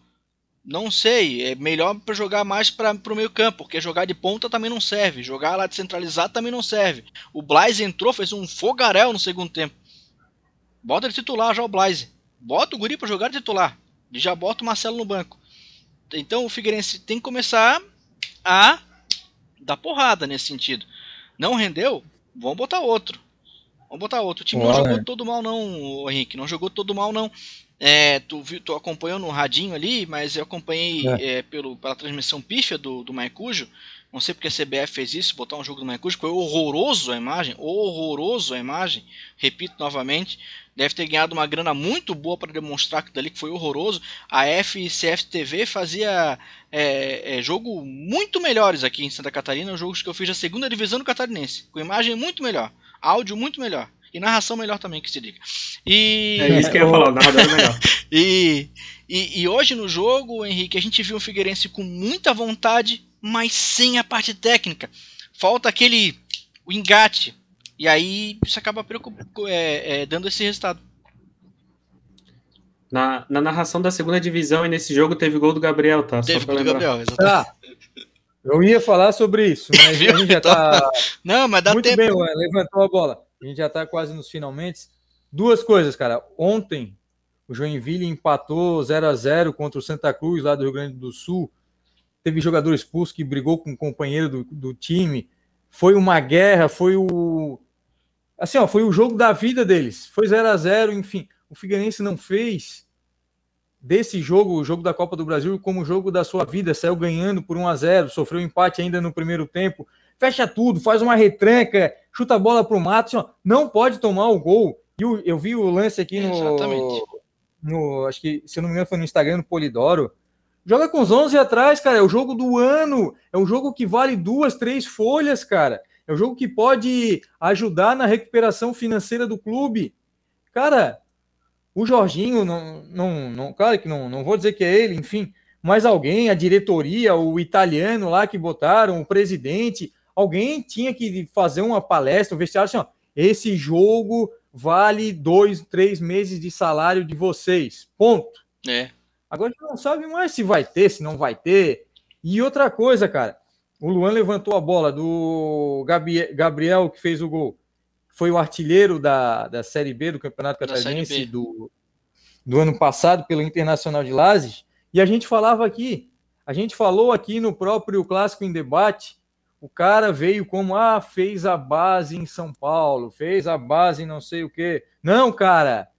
não sei, é melhor para jogar mais para o meio campo, porque jogar de ponta também não serve, jogar lá descentralizado também não serve. O Blaise entrou, fez um fogaréu no segundo tempo. Bota de titular já o Blaise. Bota o guri para jogar de titular. E já bota o Marcelo no banco. Então o Figueirense tem que começar a dar porrada nesse sentido. Não rendeu? Vamos botar outro. Vamos botar outro. O time não jogou todo mal não, Henrique. Não jogou todo mal não. É, tu, viu, tu acompanhou no radinho ali, mas eu acompanhei é. É, pelo, pela transmissão pífia do, do Maicujo. Não sei porque a CBF fez isso, botar um jogo do Maicujo. Foi horroroso a imagem, horroroso a imagem. Repito novamente, deve ter ganhado uma grana muito boa para demonstrar que dali que foi horroroso. A FCF TV fazia é, é, jogo muito melhores aqui em Santa Catarina, jogos que eu fiz da segunda divisão do Catarinense, com imagem muito melhor, áudio muito melhor. E narração melhor também, que se diga. E... É isso que eu ia falar, nada é melhor. e, e, e, hoje no jogo, Henrique, a gente viu o Figueirense com muita vontade, mas sem a parte técnica. Falta aquele o engate. E aí isso acaba é, é, dando esse resultado. Na, na narração da segunda divisão e nesse jogo teve gol do Gabriel, tá? Teve gol do Gabriel, exatamente. Ah, eu ia falar sobre isso, mas a gente já tá. Não, mas dá Muito tempo. bem, levantou a bola. A gente já está quase nos finalmente. Duas coisas, cara. Ontem, o Joinville empatou 0 a 0 contra o Santa Cruz, lá do Rio Grande do Sul. Teve jogador expulso que brigou com um companheiro do, do time. Foi uma guerra, foi o. Assim, ó, foi o jogo da vida deles. Foi 0 a 0 enfim. O Figueirense não fez desse jogo, o jogo da Copa do Brasil, como o jogo da sua vida. Saiu ganhando por 1 a 0 sofreu empate ainda no primeiro tempo fecha tudo, faz uma retranca, chuta a bola pro mato, assim, ó, não pode tomar o gol. E eu, eu vi o lance aqui no, no, acho que, se eu não me engano, foi no Instagram do Polidoro. Joga com os 11 atrás, cara, é o jogo do ano, é um jogo que vale duas, três folhas, cara. É um jogo que pode ajudar na recuperação financeira do clube. Cara, o Jorginho, não, não, não, claro que não, não vou dizer que é ele, enfim, mas alguém, a diretoria, o italiano lá que botaram, o presidente, alguém tinha que fazer uma palestra, um vestiário assim, ó, esse jogo vale dois, três meses de salário de vocês. Ponto. É. Agora a gente não sabe mais se vai ter, se não vai ter. E outra coisa, cara, o Luan levantou a bola do Gabriel, que fez o gol. Foi o artilheiro da, da Série B do Campeonato Catarinense do, do ano passado pelo Internacional de Lages. E a gente falava aqui, a gente falou aqui no próprio Clássico em Debate, o cara veio como, ah, fez a base em São Paulo, fez a base em não sei o quê. Não, cara,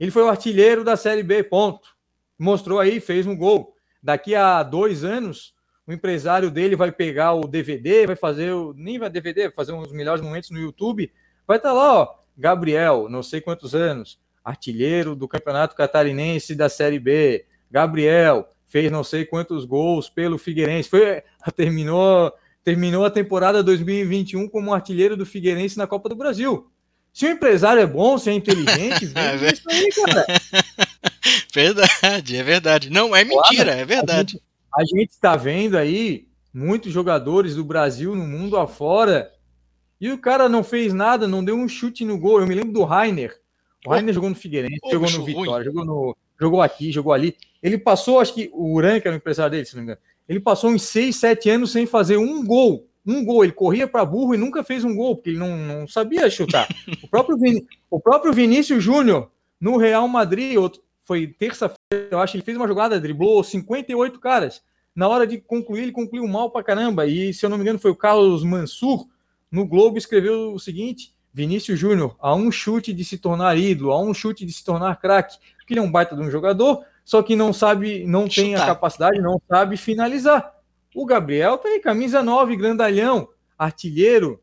ele foi o artilheiro da Série B, ponto. Mostrou aí, fez um gol. Daqui a dois anos, o empresário dele vai pegar o DVD, vai fazer o. Nem vai DVD, vai fazer uns melhores momentos no YouTube. Vai estar tá lá, ó. Gabriel, não sei quantos anos, artilheiro do Campeonato Catarinense da Série B. Gabriel fez não sei quantos gols pelo Figueirense. Foi, terminou terminou a temporada 2021 como artilheiro do Figueirense na Copa do Brasil. Se o empresário é bom, se é inteligente, vende é isso aí, cara. Verdade, é verdade. Não, é mentira, claro, é verdade. A gente está vendo aí muitos jogadores do Brasil no mundo afora e o cara não fez nada, não deu um chute no gol. Eu me lembro do Rainer. O Rainer jogou no Figueirense, oh, jogou no Vitória, jogou, no, jogou aqui, jogou ali. Ele passou, acho que o Uran, que era o empresário dele, se não me engano, ele passou uns 6, 7 anos sem fazer um gol. Um gol. Ele corria para burro e nunca fez um gol, porque ele não, não sabia chutar. o, próprio Vin... o próprio Vinícius Júnior, no Real Madrid, outro... foi terça-feira, eu acho, ele fez uma jogada, driblou 58 caras. Na hora de concluir, ele concluiu mal para caramba. E, se eu não me engano, foi o Carlos Mansur, no Globo, escreveu o seguinte: Vinícius Júnior, a um chute de se tornar ídolo, a um chute de se tornar craque, porque ele é um baita de um jogador, só que não sabe, não Chutar. tem a capacidade, não sabe finalizar. O Gabriel tem tá camisa 9, grandalhão, artilheiro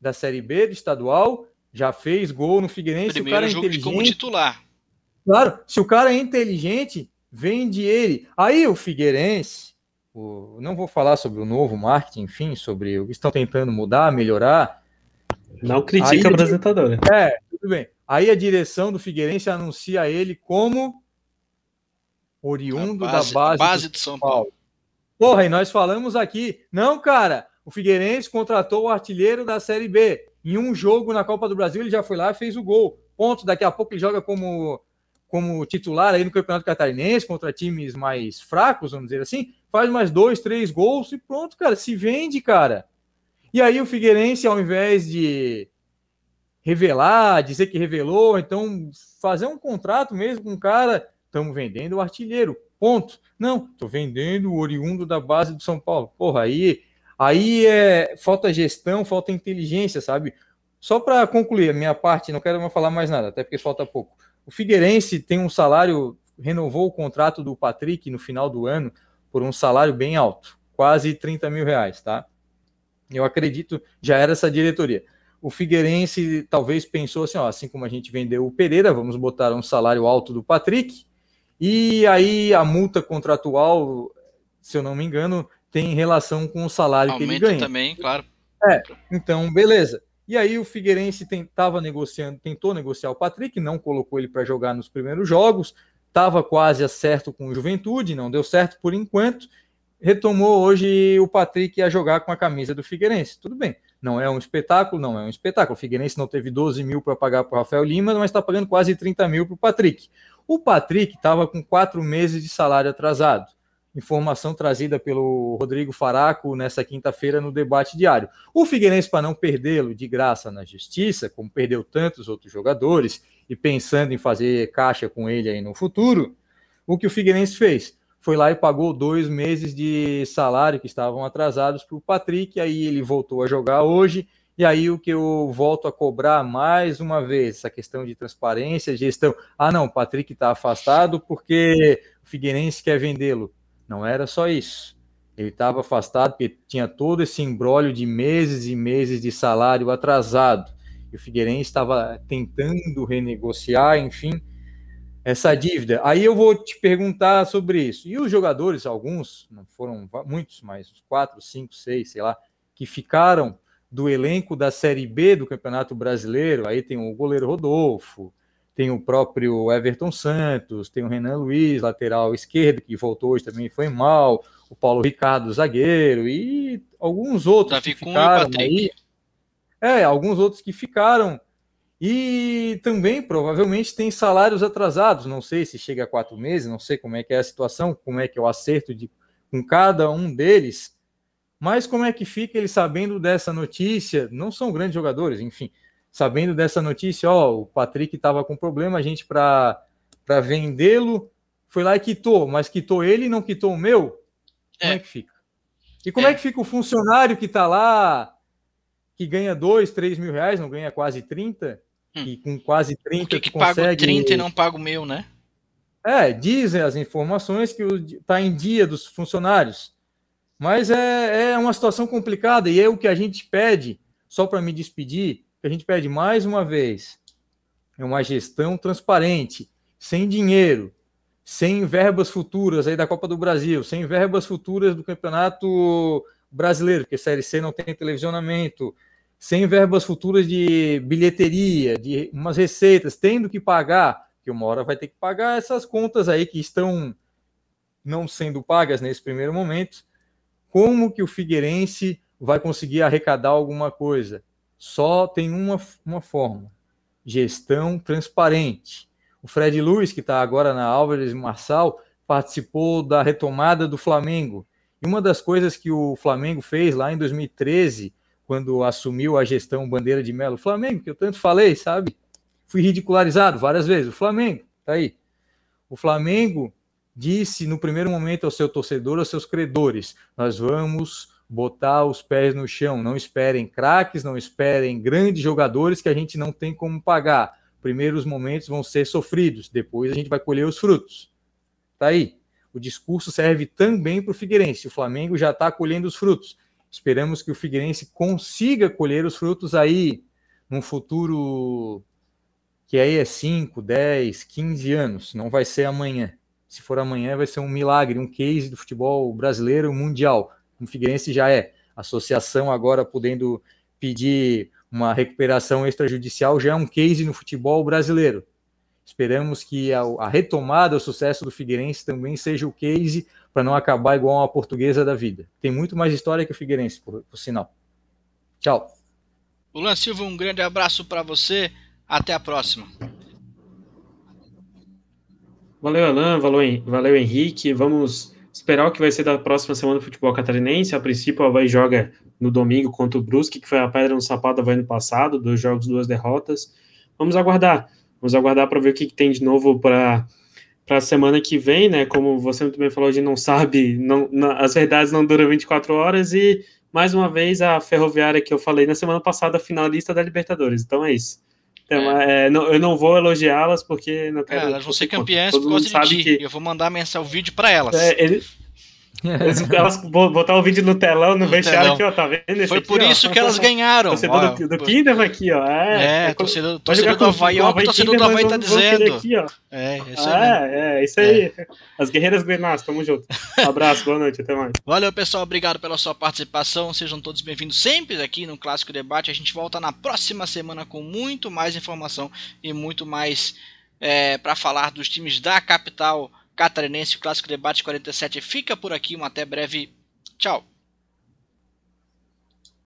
da Série B do estadual, já fez gol no Figueirense. Primeiro o cara é jogo inteligente. como titular. Claro, se o cara é inteligente, vende ele. Aí o Figueirense, o, não vou falar sobre o novo marketing, enfim, sobre o que estão tentando mudar, melhorar. Não critica o apresentador. Né? É, tudo bem. Aí a direção do Figueirense anuncia ele como oriundo base, da base, base de São Paulo. Paulo. Porra, e nós falamos aqui, não, cara, o Figueirense contratou o artilheiro da Série B. Em um jogo na Copa do Brasil, ele já foi lá e fez o gol. Ponto. Daqui a pouco ele joga como, como titular aí no Campeonato Catarinense contra times mais fracos, vamos dizer assim. Faz mais dois, três gols e pronto, cara. Se vende, cara. E aí o Figueirense, ao invés de revelar, dizer que revelou, então fazer um contrato mesmo com o cara, estamos vendendo o artilheiro, ponto. Não, estou vendendo o oriundo da base do São Paulo. Porra, aí, aí é falta gestão, falta inteligência, sabe? Só para concluir a minha parte, não quero mais falar mais nada, até porque falta pouco. O Figueirense tem um salário, renovou o contrato do Patrick no final do ano por um salário bem alto, quase 30 mil reais, tá? Eu acredito, já era essa diretoria o Figueirense talvez pensou assim, ó, assim como a gente vendeu o Pereira, vamos botar um salário alto do Patrick, e aí a multa contratual, se eu não me engano, tem relação com o salário Aumenta que ele ganha. também, claro. É, então, beleza. E aí o Figueirense tentava negociando, tentou negociar o Patrick, não colocou ele para jogar nos primeiros jogos, estava quase acerto com o Juventude, não deu certo por enquanto, retomou hoje o Patrick a jogar com a camisa do Figueirense. Tudo bem. Não é um espetáculo, não é um espetáculo. O Figueirense não teve 12 mil para pagar para o Rafael Lima, mas está pagando quase 30 mil para o Patrick. O Patrick estava com quatro meses de salário atrasado. Informação trazida pelo Rodrigo Faraco nessa quinta-feira no debate diário. O Figueirense, para não perdê-lo de graça na justiça, como perdeu tantos outros jogadores, e pensando em fazer caixa com ele aí no futuro, o que o Figueirense fez? foi lá e pagou dois meses de salário que estavam atrasados para o Patrick, aí ele voltou a jogar hoje, e aí o que eu volto a cobrar mais uma vez, essa questão de transparência, gestão. Ah, não, o Patrick está afastado porque o Figueirense quer vendê-lo. Não era só isso. Ele estava afastado porque tinha todo esse embrólio de meses e meses de salário atrasado. E o Figueirense estava tentando renegociar, enfim, essa dívida. Aí eu vou te perguntar sobre isso. E os jogadores, alguns, não foram muitos, mas quatro, cinco, seis, sei lá, que ficaram do elenco da Série B do Campeonato Brasileiro, aí tem o goleiro Rodolfo, tem o próprio Everton Santos, tem o Renan Luiz, lateral esquerdo, que voltou hoje também foi mal, o Paulo Ricardo, zagueiro, e alguns outros Davi que ficaram aí. É, alguns outros que ficaram e também provavelmente tem salários atrasados. Não sei se chega a quatro meses, não sei como é que é a situação, como é que é o acerto de, com cada um deles. Mas como é que fica ele sabendo dessa notícia? Não são grandes jogadores, enfim, sabendo dessa notícia, ó, o Patrick estava com problema, a gente para vendê-lo foi lá e quitou, mas quitou ele e não quitou o meu. Como é, é que fica? E como é. é que fica o funcionário que está lá, que ganha dois, três mil reais, não ganha quase 30? Hum. E com quase 30 Por que, que consegue... pago 30 e não pago o meu, né? É, dizem as informações que está em dia dos funcionários. Mas é, é uma situação complicada e é o que a gente pede, só para me despedir, a gente pede mais uma vez, é uma gestão transparente, sem dinheiro, sem verbas futuras aí da Copa do Brasil, sem verbas futuras do Campeonato Brasileiro, porque Série C não tem televisionamento, sem verbas futuras de bilheteria, de umas receitas, tendo que pagar, que uma hora vai ter que pagar essas contas aí que estão não sendo pagas nesse primeiro momento. Como que o Figueirense vai conseguir arrecadar alguma coisa? Só tem uma, uma forma: gestão transparente. O Fred Luiz, que está agora na Álvares Marçal, participou da retomada do Flamengo. E uma das coisas que o Flamengo fez lá em 2013 quando assumiu a gestão Bandeira de Melo. Flamengo, que eu tanto falei, sabe? Fui ridicularizado várias vezes. O Flamengo, tá aí. O Flamengo disse no primeiro momento ao seu torcedor, aos seus credores: nós vamos botar os pés no chão. Não esperem craques, não esperem grandes jogadores que a gente não tem como pagar. Primeiros momentos vão ser sofridos, depois a gente vai colher os frutos. Tá aí. O discurso serve também para o Figueirense. O Flamengo já está colhendo os frutos. Esperamos que o Figueirense consiga colher os frutos aí num futuro que aí é 5, 10, 15 anos, não vai ser amanhã. Se for amanhã, vai ser um milagre, um case do futebol brasileiro mundial. O Figueirense já é. associação agora podendo pedir uma recuperação extrajudicial já é um case no futebol brasileiro. Esperamos que a, a retomada, o sucesso do Figueirense também seja o case para não acabar igual uma portuguesa da vida. Tem muito mais história que o Figueirense, por, por sinal. Tchau. Luan Silva, um grande abraço para você. Até a próxima. Valeu, Alan. Valeu, valeu, Henrique. Vamos esperar o que vai ser da próxima semana do futebol catarinense. A princípio, o Havaí joga no domingo contra o Brusque, que foi a pedra no sapato do Havaí no passado, dois jogos, duas derrotas. Vamos aguardar. Vamos aguardar para ver o que, que, tem de novo para a semana que vem, né? Como você muito bem falou, a gente não sabe, não, não, as verdades não duram 24 horas e, mais uma vez, a Ferroviária que eu falei na semana passada, finalista da Libertadores. Então é isso. Então, é. É, não, eu não vou elogiá-las porque não quero. É, elas vão ser campeãs por causa de ti. Que... Eu vou mandar mensagem, o vídeo para elas. É, ele, eles, elas botar o vídeo no telão, no, no vestiário aqui, ó, tá vendo? Foi por isso que elas ganharam. Torcedor ó, do, do Kinderman aqui, ó. É, é torcedor, torcedor do Havaí, ó, o torcedor do Havaí tá dizendo. Aqui, ó. É, isso aí. É, é, isso aí. É. As guerreiras Grenás, tamo junto. Um abraço, boa noite, até mais. Valeu, pessoal, obrigado pela sua participação. Sejam todos bem-vindos sempre aqui no Clássico Debate. A gente volta na próxima semana com muito mais informação e muito mais é, para falar dos times da capital Catarinense, o Clássico Debate 47 fica por aqui. Um até breve. Tchau.